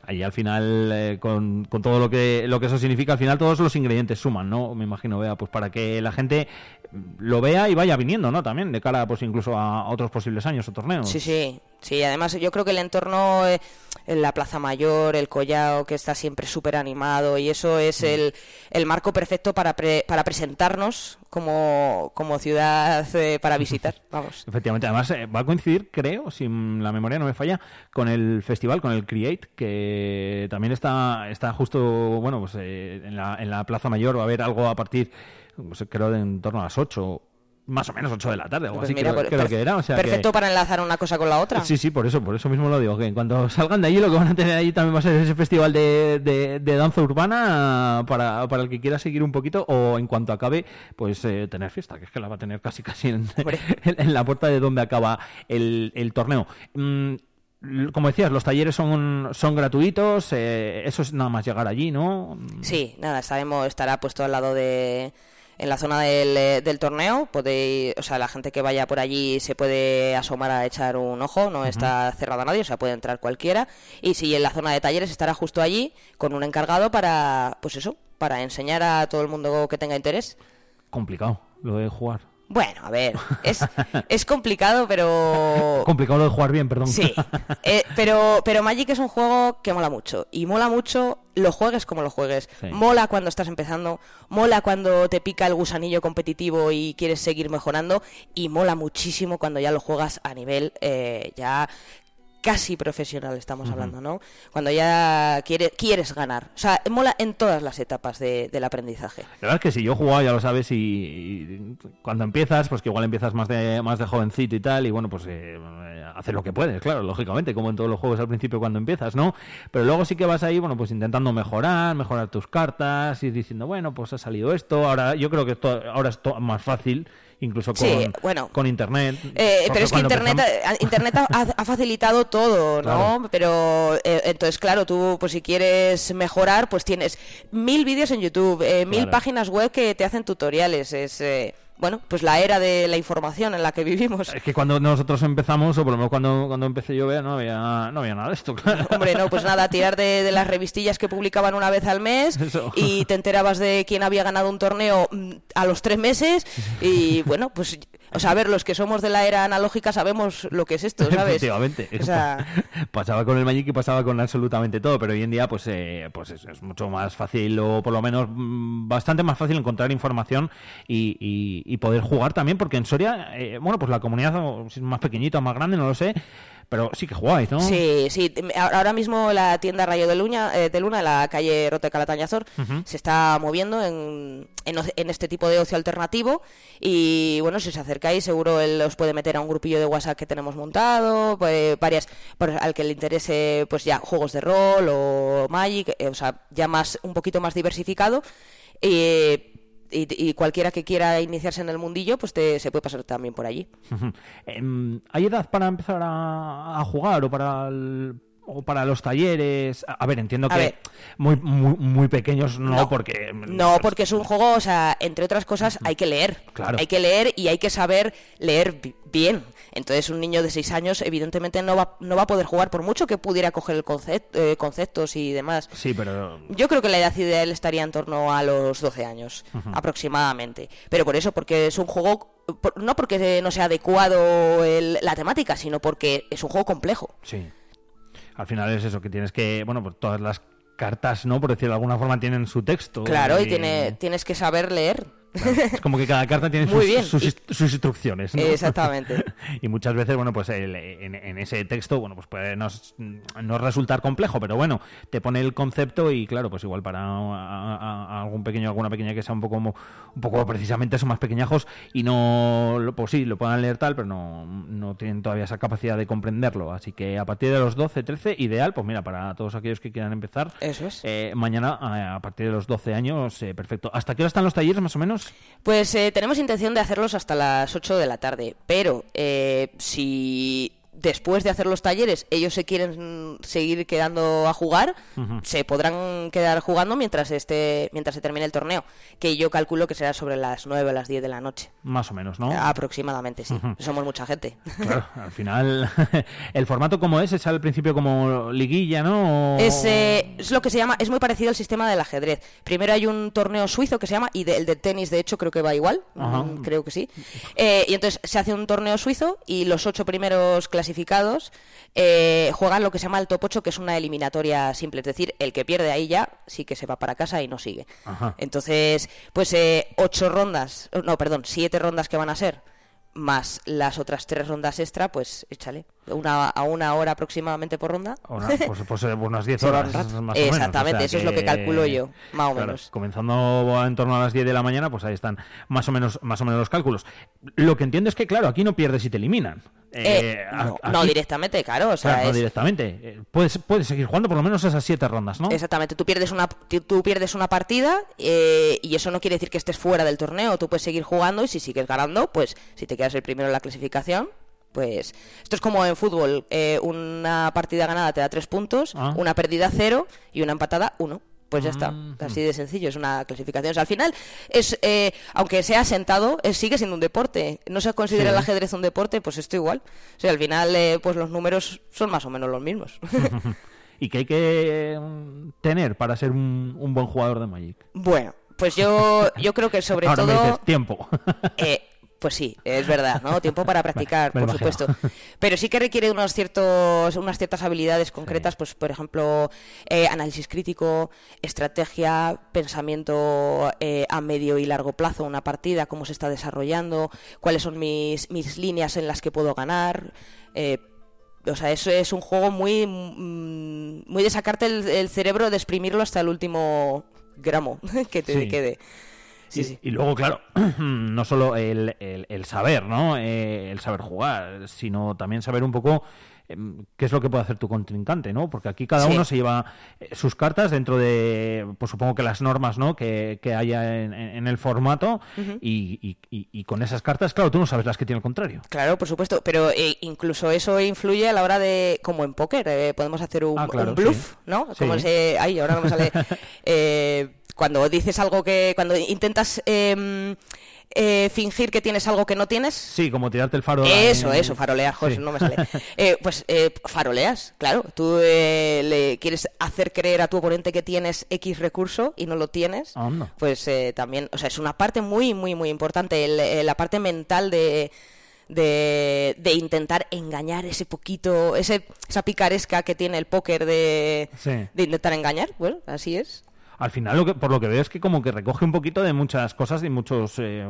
Ahí al final, eh, con, con todo lo que, lo que eso significa, al final todos los ingredientes suman, ¿no? Me imagino, vea, pues para que la gente lo vea y vaya viniendo, ¿no? También, de cara, pues incluso a otros posibles años o torneos. Sí, sí, sí. Además, yo creo que el entorno, eh, en la Plaza Mayor, el Collao, que está siempre súper animado, y eso es el, el marco perfecto para, pre- para presentarnos como, como ciudad eh, para visitar. (laughs) Vamos. Efectivamente, además eh, va a coincidir, creo, si la memoria no me falla, con el festival, con el Create, que también está, está justo, bueno, pues eh, en, la, en la Plaza Mayor va a haber algo a partir, pues, creo, de en torno a las 8, más o menos 8 de la tarde, algo Pues así mira, creo, que era. O sea que- perfecto para enlazar una cosa con la otra. Sí, sí, por eso, por eso mismo lo digo, que en cuanto salgan de allí lo que van a tener allí también va a ser ese festival de, de- de danza urbana para, para el que quiera seguir un poquito o en cuanto acabe, pues eh, tener fiesta, que es que la va a tener casi casi en, Hombre. (laughs) en- en la puerta de donde acaba el, el torneo. Mm, como decías, los talleres son, son gratuitos, eh, eso es nada más llegar allí, ¿no? Sí, nada, estaremos, estará puesto al lado de en la zona del, eh, del torneo, podéis, o sea, la gente que vaya por allí se puede asomar a echar un ojo, no está cerrado a nadie, o sea, puede entrar cualquiera. Y si en la zona de talleres estará justo allí con un encargado para, pues eso, para enseñar a todo el mundo que tenga interés. Complicado lo de jugar. Bueno, a ver, es, (laughs) es complicado, pero Complicado lo de jugar bien, perdón. Sí, (laughs) eh, pero, pero Magic es un juego que mola mucho. Y mola mucho, lo juegues como lo juegues. Sí. Mola cuando estás empezando, mola cuando te pica el gusanillo competitivo y quieres seguir mejorando. Y mola muchísimo cuando ya lo juegas a nivel eh, ya casi profesional, estamos hablando, ¿no? Cuando ya quiere, quieres ganar. O sea, mola en todas las etapas de- del aprendizaje. La verdad es que si yo he jugado, ya lo sabes, y, y cuando empiezas, pues que igual empiezas más de, más de jovencito y tal, y bueno, pues eh, hacer lo que puedes, claro, lógicamente, como en todos los juegos al principio cuando empiezas, ¿no? Pero luego sí que vas ahí, bueno, pues intentando mejorar, mejorar tus cartas, y diciendo, bueno, pues ha salido esto, ahora yo creo que esto, ahora es más fácil, incluso con, Sí, bueno. con internet. Eh, pero es que internet, empezamos- ha- internet ha, ha facilitado todo, ¿no? Claro. Pero eh, entonces, claro, tú, pues si quieres mejorar, pues tienes mil vídeos en YouTube, eh, mil Claro. páginas web que te hacen tutoriales. Es, eh, bueno, pues la era de la información en la que vivimos. Es que cuando nosotros empezamos, o por lo menos cuando, cuando empecé yo, vea, no había, no había nada de esto, claro. Hombre, no, pues nada, tirar de, de las revistillas que publicaban una vez al mes Eso. y te enterabas de quién había ganado un torneo mm, a los tres meses y (laughs) bueno, pues O sea, a ver, los que somos de la era analógica sabemos lo que es esto, (laughs) ¿sabes? Efectivamente. O sea, (laughs) pasaba con el Magic y pasaba con absolutamente todo, pero hoy en día pues eh, pues es, es mucho más fácil o por lo menos mm, bastante más fácil encontrar información y, y- y poder jugar también, porque en Soria, eh, bueno, pues la comunidad es más pequeñita o más grande, no lo sé, pero sí que jugáis, ¿no? Sí, sí. Ahora mismo la tienda Rayo de Luna, eh, de Luna en la calle Rote Calatañazor, se está moviendo en, en, en este tipo de ocio alternativo. Y bueno, si os acercáis, seguro él os puede meter a un grupillo de WhatsApp que tenemos montado, pues, varias, por- al que le interese, pues ya juegos de rol o Magic, eh, o sea, ya más, un poquito más diversificado. Eh, y, y cualquiera que quiera iniciarse en el mundillo, pues te, se puede pasar también por allí. Em, ¿Hay edad para empezar a, a jugar o para el- o para los talleres? A ver, entiendo que ver. muy, muy muy pequeños no, No. porque No, porque es un juego, o sea, entre otras cosas, hay que leer. Claro. Hay que leer y hay que saber leer bi- bien. Entonces, un niño de 6 años, evidentemente, no va, no va a poder jugar, por mucho que pudiera coger el concept- eh, conceptos y demás. Sí, pero Yo creo que la edad ideal estaría en torno a los 12 años, aproximadamente. Pero por eso, porque es un juego, por- no porque no sea adecuado el- la temática, sino porque es un juego complejo. Sí. Al final es eso, que tienes que, bueno, pues todas las cartas, ¿no? Por decirlo de alguna forma, tienen su texto. Claro, y tiene, tienes que saber leer. Claro, Es como que cada carta tiene sus, bien. sus, Y- inst- sus instrucciones, ¿no? Exactamente. (laughs) y muchas veces, bueno, pues el- en, en ese texto, bueno, pues puede no, resultar complejo, pero bueno, te pone el concepto y claro, pues igual para a- a- a algún pequeño, alguna pequeña que sea un poco, mo- un poco precisamente son más pequeñajos y no, lo- pues sí, lo puedan leer tal, pero no, no tienen todavía esa capacidad de comprenderlo. Así que a partir de los 12, 13, ideal, pues mira, para todos aquellos que quieran empezar. Eso es. eh, mañana, a, a partir de los 12 años, eh, perfecto. ¿Hasta qué hora están los talleres, más o menos? Pues eh, tenemos intención de hacerlos hasta las 8 de la tarde, pero eh, si después de hacer los talleres ellos se quieren seguir quedando a jugar, se podrán quedar jugando mientras esté mientras se termine el torneo, que yo calculo que será sobre las 9 o las 10 de la noche, Más o menos, ¿no? aproximadamente, sí. Somos mucha gente. Claro, (laughs) al final, (laughs) el formato como es, es al principio como liguilla, ¿no? O- Es, eh, es lo que se llama, es muy parecido al sistema del ajedrez. Primero hay un torneo suizo que se llama, y de- el de tenis de hecho creo que va igual, Ajá. mm, creo que sí. Eh, y entonces se hace un torneo suizo y los ocho primeros clasificados eh, juegan lo que se llama el top 8, que es una eliminatoria simple. Es decir, el que pierde ahí ya sí que se va para casa y no sigue. Ajá. Entonces, pues eh, ocho rondas, no, perdón, siete rondas que van a ser, más las otras tres rondas extra, pues échale. Una, a una hora aproximadamente por ronda. Ahora, pues, pues, eh, unas 10 Se va horas. un rato. más o menos, Exactamente, o sea eso es lo que calculo yo, más o claro, menos. Comenzando en torno a las 10 de la mañana, pues ahí están más o menos, más o menos los cálculos. Lo que entiendo es que, claro, aquí no pierdes si te eliminan. Eh, a- no, aquí- no directamente, claro. O sea, claro, no directamente. Eh, Puedes, puedes seguir jugando por lo menos esas 7 rondas, ¿no? Exactamente, tú pierdes una, tú pierdes una partida eh, y eso no quiere decir que estés fuera del torneo, tú puedes seguir jugando y si sigues ganando, pues si te quedas el primero en la clasificación, pues esto es como en fútbol, eh, una partida ganada te da tres puntos, Ah. una perdida cero y una empatada uno. Pues ya está, Mm. así de sencillo, es una clasificación. O sea, al final, es eh, aunque sea sentado, es- sigue siendo un deporte. No se considera Sí. el ajedrez un deporte, pues esto igual. O sea, al final, eh, pues los números son más o menos los mismos. (laughs) ¿Y que hay que mm, tener para ser un, un buen jugador de Magic? Bueno, pues yo, yo creo que sobre Ahora me todo... dices tiempo. eh, pues sí, es verdad, ¿no? Tiempo para (laughs) practicar, por supuesto. Pero sí que requiere unos ciertos, unas ciertas habilidades concretas, pues por ejemplo, eh, análisis crítico, estrategia, pensamiento eh, a medio y largo plazo, una partida, cómo se está desarrollando, cuáles son mis, mis líneas en las que puedo ganar. eh, o sea, eso es un juego muy, mm, muy de sacarte el, el cerebro, de exprimirlo hasta el último gramo (laughs) que te Sí. quede. Sí, y, sí. y luego, claro, (clears throat) no solo el, el- el saber, ¿no? Eh, el saber jugar, sino también saber un poco qué es lo que puede hacer tu contrincante, ¿no? Porque aquí cada Sí. uno se lleva eh, sus cartas dentro de, pues supongo que las normas, ¿no? Que, que haya en, en el formato y, y- y- y con esas cartas, claro, tú no sabes las que tiene el contrario. Claro, por supuesto, pero eh, incluso eso influye a la hora de, como en póker, eh, podemos hacer un, Ah, claro, un bluff, sí. ¿no? Sí. Como ese, ay, ahora no me sale, (laughs) eh, cuando dices algo que, cuando intentas em, eh, fingir que tienes algo que no tienes. Sí, como tirarte el faro. Eso, en- eso, farolear, Sí. no me sale. (laughs) Eh, pues eh, faroleas, claro. Tú eh, le quieres hacer creer a tu oponente que tienes X recurso y no lo tienes. Pues eh, también, o sea, es una parte muy, muy, muy importante. el- eh, la parte mental de, de, de intentar engañar ese poquito, ese, esa picaresca que tiene el póker de, Sí. de intentar engañar. Bueno, así es. Al final, lo que, por lo que veo es que como que recoge un poquito de muchas cosas y muchos eh,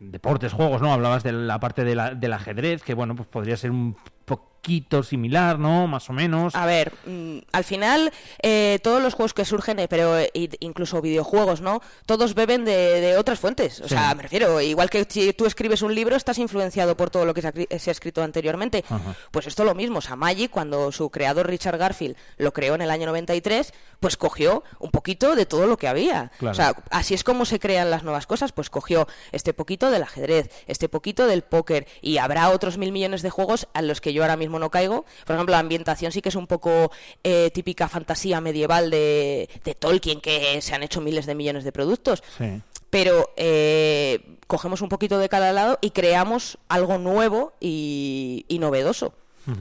deportes, juegos, ¿no? Hablabas de la parte de la- del ajedrez, que bueno, pues podría ser un poquito similar, ¿no? Más o menos. A ver, mm, al final eh, todos los juegos que surgen, eh, pero eh, incluso videojuegos, ¿no? Todos beben de, de otras fuentes. O Sí. sea, me refiero, igual que si tú escribes un libro, estás influenciado por todo lo que se ha, cri- se ha escrito anteriormente. Ajá. Pues esto lo mismo. O sea, Magic, cuando su creador Richard Garfield lo creó en el año 93, pues cogió un poquito de todo lo que había. Claro. O sea, así es como se crean las nuevas cosas. Pues cogió este poquito del ajedrez, este poquito del póker, y habrá otros mil millones de juegos a los que yo ahora mismo no caigo. Por ejemplo, la ambientación sí que es un poco eh, típica fantasía medieval de, de Tolkien, que se han hecho miles de millones de productos. Sí. Pero eh, cogemos un poquito de cada lado y creamos algo nuevo y, y novedoso,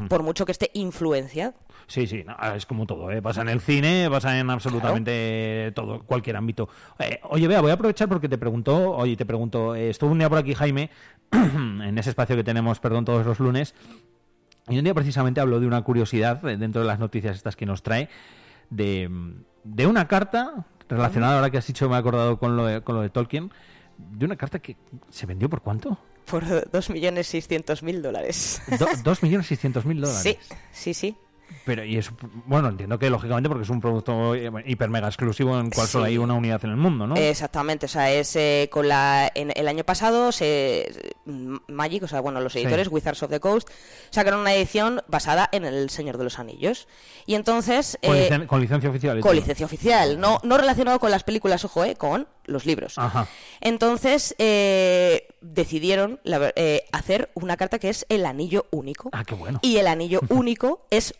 por mucho que esté influenciado. Sí, sí, no, es como todo, ¿eh? pasa en el cine, pasa en absolutamente todo, cualquier ámbito. Eh, oye, vea, voy a aprovechar porque te pregunto, oye, te pregunto, eh, estuvo un día por aquí Jaime, (clears throat) en ese espacio que tenemos, perdón, todos los lunes, y un día precisamente habló de una curiosidad eh, dentro de las noticias estas que nos trae, de, de una carta relacionada, ahora que has dicho, me he acordado con lo de, con lo de Tolkien, de una carta que se vendió por cuánto? Por 2.600.000 dólares. Do- Dos millones seiscientos mil dólares. Sí, sí, sí. Pero, y eso, bueno, entiendo que lógicamente porque es un producto eh, hiper mega exclusivo en cual solo Sí. hay una unidad en el mundo, ¿no? Exactamente, o sea, es eh, con la en el año pasado se Magic, o sea, bueno, los editores Wizards of the Coast sacaron una edición basada en El Señor de los Anillos. Y entonces con, eh, licen- con licencia oficial. con licencia oficial, no no relacionado con las películas, ojo, eh, con los libros. Ajá. Entonces eh, decidieron la eh, hacer una carta que es el anillo único. Ah, qué bueno. Y el anillo (laughs) único es,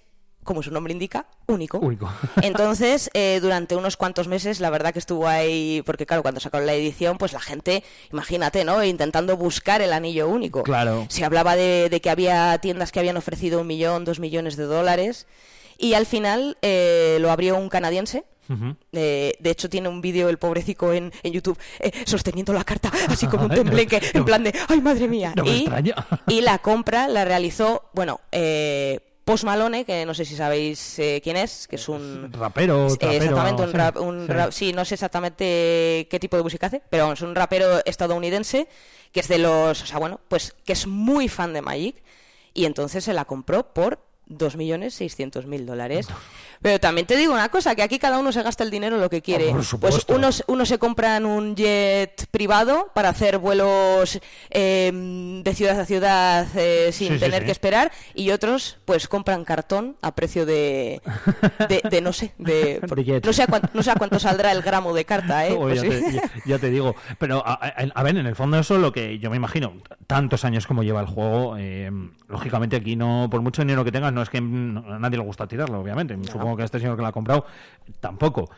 como su nombre indica, único. Único. (laughs) Entonces, eh, durante unos cuantos meses, la verdad que estuvo ahí, porque claro, cuando sacaron la edición, pues la gente, imagínate, ¿no? Intentando buscar el anillo único. Claro. Se hablaba de, de que había tiendas que habían ofrecido un millón, dos millones de dólares, y al final eh, lo abrió un canadiense. Eh, de hecho, tiene un vídeo el pobrecico en, en YouTube eh, sosteniendo la carta, así como un (laughs) tembleque, no. en plan de ¡ay, madre (laughs) mía! No y, y la compra la realizó, bueno, eh, Post Malone, que no sé si sabéis eh, quién es, que es un... Rapero, Eh, exactamente, un sí, rap, un sí. rap- sí, no sé exactamente qué tipo de música hace, pero vamos, un rapero estadounidense que es de los, o sea, bueno, pues que es muy fan de Magic y entonces se la compró por 2.600.000 dólares. Pero también te digo una cosa, que aquí cada uno se gasta el dinero lo que quiere. Oh, por pues unos, unos se compran un jet privado para hacer vuelos eh, de ciudad a ciudad eh, sin Sí, tener sí. que esperar y otros pues compran cartón a precio de, de, de no sé, de, (laughs) De no sé, a cuánto, no sé a cuánto saldrá el gramo de carta, ¿eh? (laughs) Oh, Pues ya, te, ya- ya te digo. Pero, a, a- a ver, en el fondo eso lo que yo me imagino, tantos años como lleva el juego, eh, lógicamente aquí no, por mucho dinero que tengas, no es que a nadie le gusta tirarlo, obviamente. Supongo que a este señor que lo ha comprado tampoco.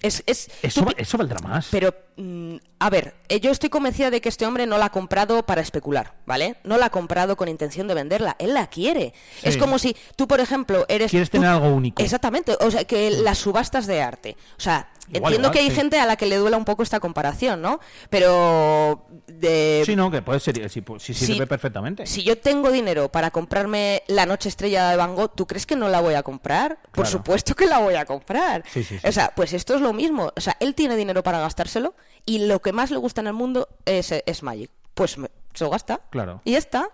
Es, es, Eso, tú eso valdrá más. Pero, mm, a ver, eh, yo estoy convencida de que este hombre no la ha comprado para especular, ¿vale? No la ha comprado con intención de venderla, él la quiere. Sí. Es como si tú, por ejemplo, eres... Quieres tú- tener algo único. Exactamente, o sea, que las subastas de arte. O sea, Igual, entiendo igual, que hay sí. gente a la que le duela un poco esta comparación, ¿no? Pero... De, Sí, no, que puede ser, sí, pues, sí Si- sirve perfectamente. Si yo tengo dinero para comprarme la noche estrella de Van Gogh, ¿tú crees que no la voy a comprar? Por supuesto que la voy a comprar. Sí, sí, sí. O sea, pues esto es lo mismo. O sea, él tiene dinero para gastárselo y lo que más le gusta en el mundo es, es Magic. Pues me- se lo gasta. Claro. Y ya está.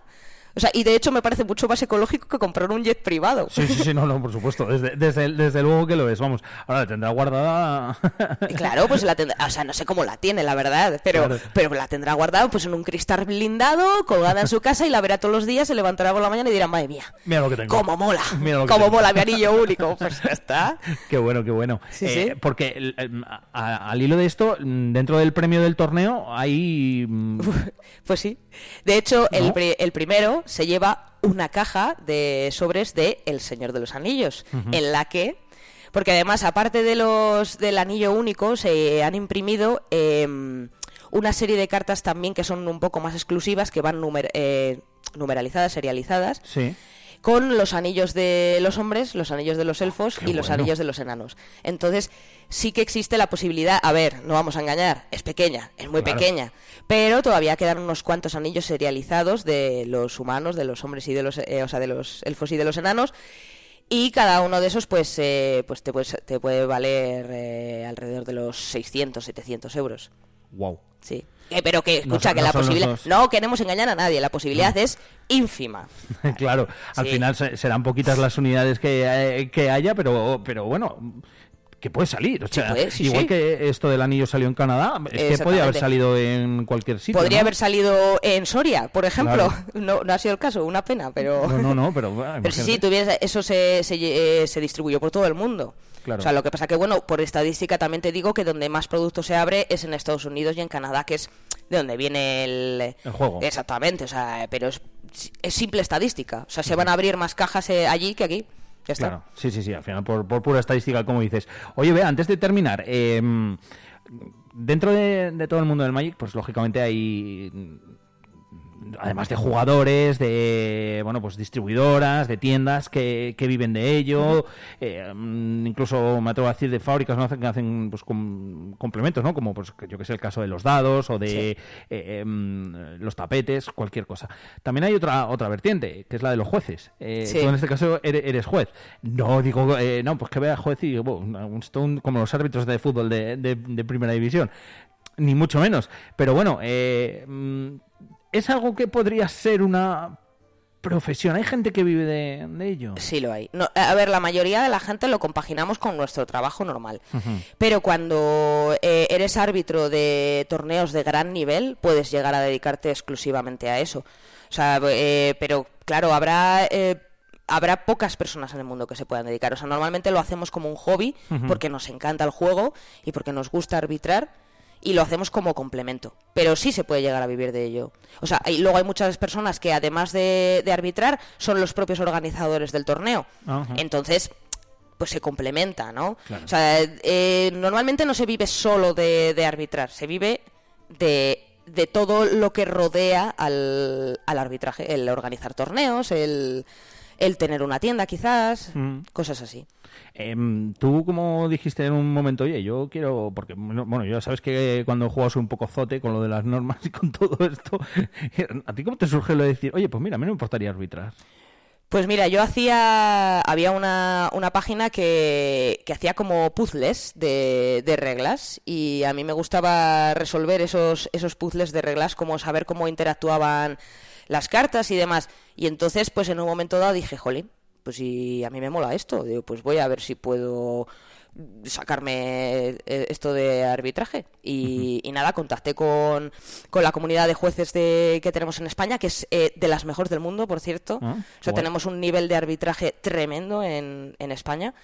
O sea, y de hecho me parece mucho más ecológico que comprar un jet privado. Sí, sí, sí, no, no, por supuesto. Desde, desde, desde luego que lo es. Vamos, ahora la tendrá guardada. Claro, pues la tendrá, o sea, no sé cómo la tiene, la verdad, pero, Claro. pero la tendrá guardada pues en un cristal blindado, colgada en su casa y la verá todos los días, se levantará por la mañana y dirá, madre mía, Mira lo que tengo. cómo mola, (laughs) Mira lo que cómo tengo. mola mi anillo único, pues ya está. (laughs) Qué bueno, qué bueno. Sí, Eh, sí. Porque el- el- a- al hilo de esto, dentro del premio del torneo hay... mm, Pues sí. De hecho, el, pri- el primero se lleva una caja de sobres de El Señor de los Anillos, en la que, porque además, aparte de los del anillo único, se han imprimido em, una serie de cartas también que son un poco más exclusivas, que van numer- eh, numeralizadas, serializadas, Sí. con los anillos de los hombres, los anillos de los elfos Qué y los anillos de los enanos. Entonces, sí que existe la posibilidad, a ver, no vamos a engañar, es pequeña, es muy Claro. pequeña, pero todavía quedan unos cuantos anillos serializados de los humanos, de los hombres y de los, eh, o sea, de los elfos y de los enanos. Y cada uno de esos, pues, eh, pues te, puedes- te puede valer eh, alrededor de los 600, 700 euros. Wow. Sí. Eh, pero que, escucha, que no la posibilidad... No queremos engañar a nadie, la posibilidad es ínfima. (laughs) claro, al Sí. final se- serán poquitas las unidades que, eh, que haya, pero, pero bueno, que puede salir. O sea, puede, sí, igual sí. que esto del anillo salió en Canadá, es que podía haber salido en cualquier sitio. Podría ¿no? haber salido en Soria, por ejemplo. Claro. (laughs) No, no ha sido el caso, una pena, pero... No, no, no, pero. (laughs) bueno, Pero sí, imagínate. sí, tuviera- eso se, se, eh, se distribuyó por todo el mundo. Claro. O sea, lo que pasa que, bueno, por estadística también te digo que donde más producto se abre es en Estados Unidos y en Canadá, que es de donde viene el... El juego. Exactamente, o sea, pero es, es simple estadística. O sea, se van a abrir más cajas eh, allí que aquí. Ya. Claro, sí, sí, sí, al final, por, por pura estadística, como dices. Oye, ve, antes de terminar, eh, dentro de, de todo el mundo del Magic, pues lógicamente hay. Además de jugadores, de bueno, pues distribuidoras, de tiendas que, que viven de ello, eh, mm, incluso me atrevo a decir de fábricas que hacen pues com- complementos, ¿no? Como pues yo que sé el caso de los dados o de eh, em, los tapetes, cualquier cosa. También hay otra otra vertiente, que es la de los jueces. Eh, Sí. tú en este caso eres, eres juez. No digo, eh, no, pues que vea juez y bueno, un- un- como los árbitros de fútbol de, de- de primera división. Ni mucho menos. Pero bueno, eh, mm, es algo que podría ser una profesión. Hay gente que vive de, de ello. Sí lo hay. No, a ver, la mayoría de la gente lo compaginamos con nuestro trabajo normal. Pero cuando eh, eres árbitro de torneos de gran nivel, puedes llegar a dedicarte exclusivamente a eso. O sea, eh, pero claro, habrá... eh, Habrá pocas personas en el mundo que se puedan dedicar. O sea, normalmente lo hacemos como un hobby porque nos encanta el juego y porque nos gusta arbitrar y lo hacemos como complemento. Pero sí se puede llegar a vivir de ello. O sea, y luego hay muchas personas que además de, de arbitrar son los propios organizadores del torneo. Entonces, pues se complementa, ¿no? Claro. O sea, eh, normalmente no se vive solo de, de arbitrar, se vive de, de todo lo que rodea al, al arbitraje, el organizar torneos, el, el tener una tienda quizás, Mm. cosas así. Em, tú, como dijiste en un momento, oye, yo quiero, porque, bueno, ya sabes que cuando juego soy un poco zote con lo de las normas y con todo esto, (laughs) ¿a ti cómo te surge lo de decir, oye, pues mira, a mí no me importaría arbitrar? Pues mira, yo hacía. Había una, una página que, que hacía como puzzles de, de reglas y a mí me gustaba resolver esos, esos puzzles de reglas, como saber cómo interactuaban las cartas y demás. Y entonces, pues en un momento dado dije, jolín, pues si a mí me mola esto, digo, pues voy a ver si puedo sacarme eh, esto de arbitraje y, y nada, contacté con, con la comunidad de jueces de, que tenemos en España, que es eh, de las mejores del mundo, por cierto. Ah, o sea, tenemos un nivel de arbitraje tremendo en, en España.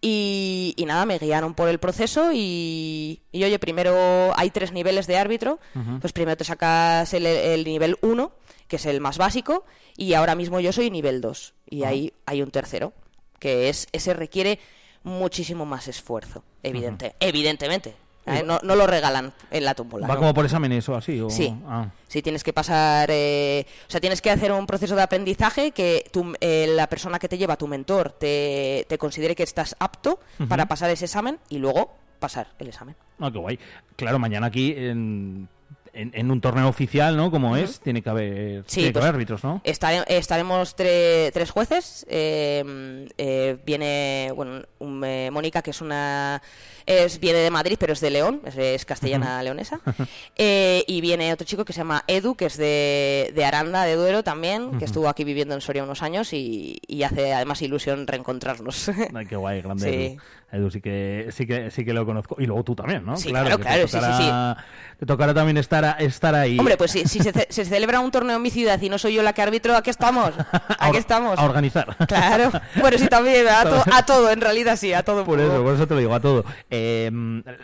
Y, y nada, me guiaron por el proceso y, y, oye, primero hay tres niveles de árbitro. Pues primero te sacas el, el nivel 1, que es el más básico, y ahora mismo yo soy nivel 2. Y ahí hay un tercero, que es ese requiere muchísimo más esfuerzo, evidente, evidentemente. ¿eh? No, no lo regalan en la tómbola. ¿Va ¿no? como por exámenes o así? O... Sí. Ah. Sí, tienes que pasar, eh, o sea, tienes que hacer un proceso de aprendizaje que tu- eh, la persona que te lleva, tu mentor, te, te considere que estás apto para pasar ese examen y luego pasar el examen. Ah, qué guay. Claro, mañana aquí en, en, en un torneo oficial, ¿no? Como es, tiene que haber, Sí, tiene que pues, haber árbitros, ¿no? Estare- estaremos tre- tres jueces. eh, eh, viene bueno, un, eh, Mónica, que es una. Es, viene de Madrid, pero es de León, es, es castellana leonesa. (laughs) Eh, y viene otro chico que se llama Edu, que es de, de Aranda, de Duero también, que estuvo aquí viviendo en Soria unos años y, y hace además ilusión reencontrarnos. (laughs) Ay, qué guay, grande Sí. Edu. Edu sí que, sí que sí que lo conozco. Y luego tú también, ¿no? Sí, claro, que claro, te sí, sí, tocará, Te tocará también estar, a- estar ahí. Hombre, pues si, si se, ce- se celebra un torneo en mi ciudad y no soy yo la que arbitro, aquí estamos. (laughs) A Aquí estamos. A organizar. Claro. Bueno, sí, también, a, to- a todo, en realidad sí, a todo. Por eso, por eso te lo digo a todo. Eh,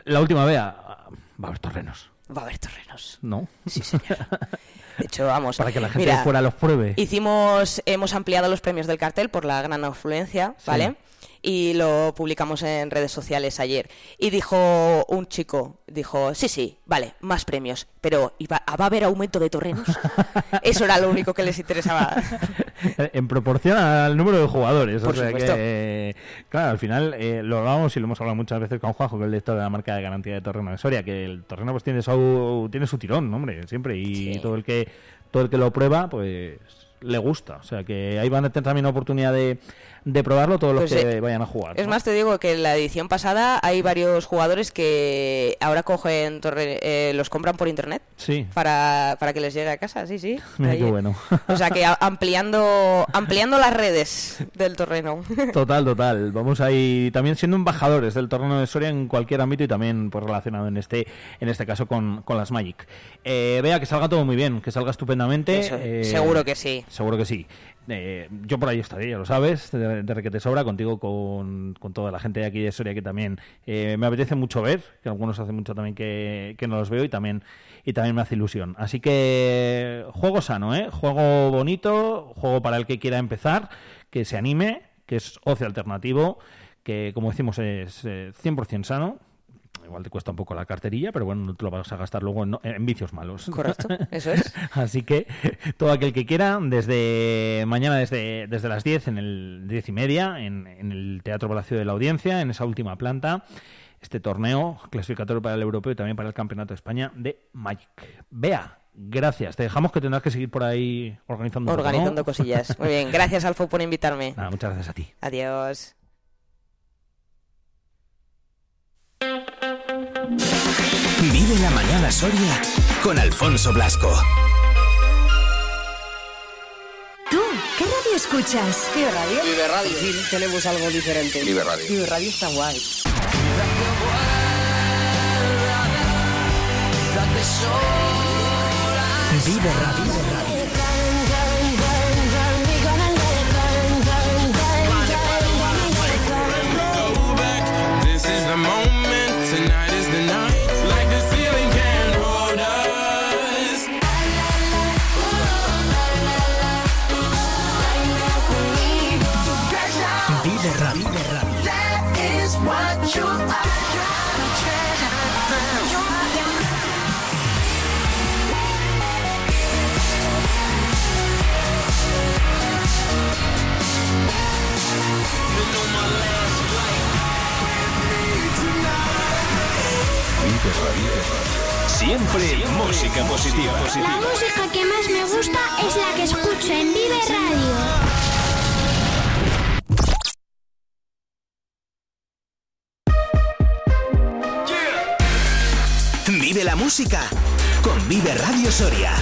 la última vez, va a haber torrenos, Va a haber terrenos. ¿no? Sí, señor. De hecho, vamos. Para que la gente mira, de fuera los pruebe. Hicimos, hemos ampliado los premios del cartel por la gran afluencia, ¿vale? Y lo publicamos en redes sociales ayer. Y dijo un chico, dijo, sí, sí, vale, más premios, pero ¿va, ¿va a haber aumento de torrenos? (laughs) Eso era lo único que les interesaba. (laughs) en proporción al número de jugadores. Por o sea supuesto. que, claro, al final eh, lo hablábamos y lo hemos hablado muchas veces con Juanjo, que es el director de la marca de garantía de Torreno de Soria, que el Torreno pues tiene su, tiene su tirón, hombre, siempre. Y Sí. todo el que todo el que lo prueba, pues le gusta. O sea que ahí van a tener también oportunidad de, de probarlo todos los Pues, que eh, vayan a jugar. Es ¿no? más, te digo que en la edición pasada hay varios jugadores que ahora cogen torre- eh, los compran por internet Sí. para, para que les llegue a casa, sí, sí. (laughs) Mira qué bueno. O sea que ampliando, ampliando las redes del torreno. (laughs) Total, total. Vamos ahí también siendo embajadores del torneo de Soria en cualquier ámbito y también pues relacionado en este en este caso con, con las Magic. Eh, vea que salga todo muy bien, que salga estupendamente. Eso, eh, seguro que sí. Seguro que sí. Eh, yo por ahí estaré, ya lo sabes, de, de Requete Sobra, contigo, con, con toda la gente de aquí de Soria que también eh, me apetece mucho ver, que algunos hace mucho también que, que no los veo y también, y también me hace ilusión. Así que juego sano, ¿eh? Juego bonito, juego para el que quiera empezar, que se anime, que es ocio alternativo, que como decimos es eh, 100% sano. Igual te cuesta un poco la carterilla, pero bueno, no te lo vas a gastar luego en, en vicios malos. Correcto, (laughs) eso es. Así que todo aquel que quiera, desde mañana, desde, desde las 10, en el 10 y media, en, en el Teatro Palacio de la Audiencia, en esa última planta, este torneo clasificatorio para el europeo y también para el Campeonato de España de Magic. Vea, gracias. Te dejamos que tendrás que seguir por ahí organizando. Organizando cosillas. Muy bien, gracias Alfo por invitarme. Nada, muchas gracias a ti. Adiós. Vive la mañana Soria con Alfonso Blasco. ¿Tú qué radio escuchas? Vive Radio. Vive Radio. Sí, tenemos algo diferente. Vive Radio. Vive Radio está guay. Vive Radio. Siempre música positiva. La música que más me gusta es la que escucho en Vive Radio. Vive la música con Vive Radio Soria.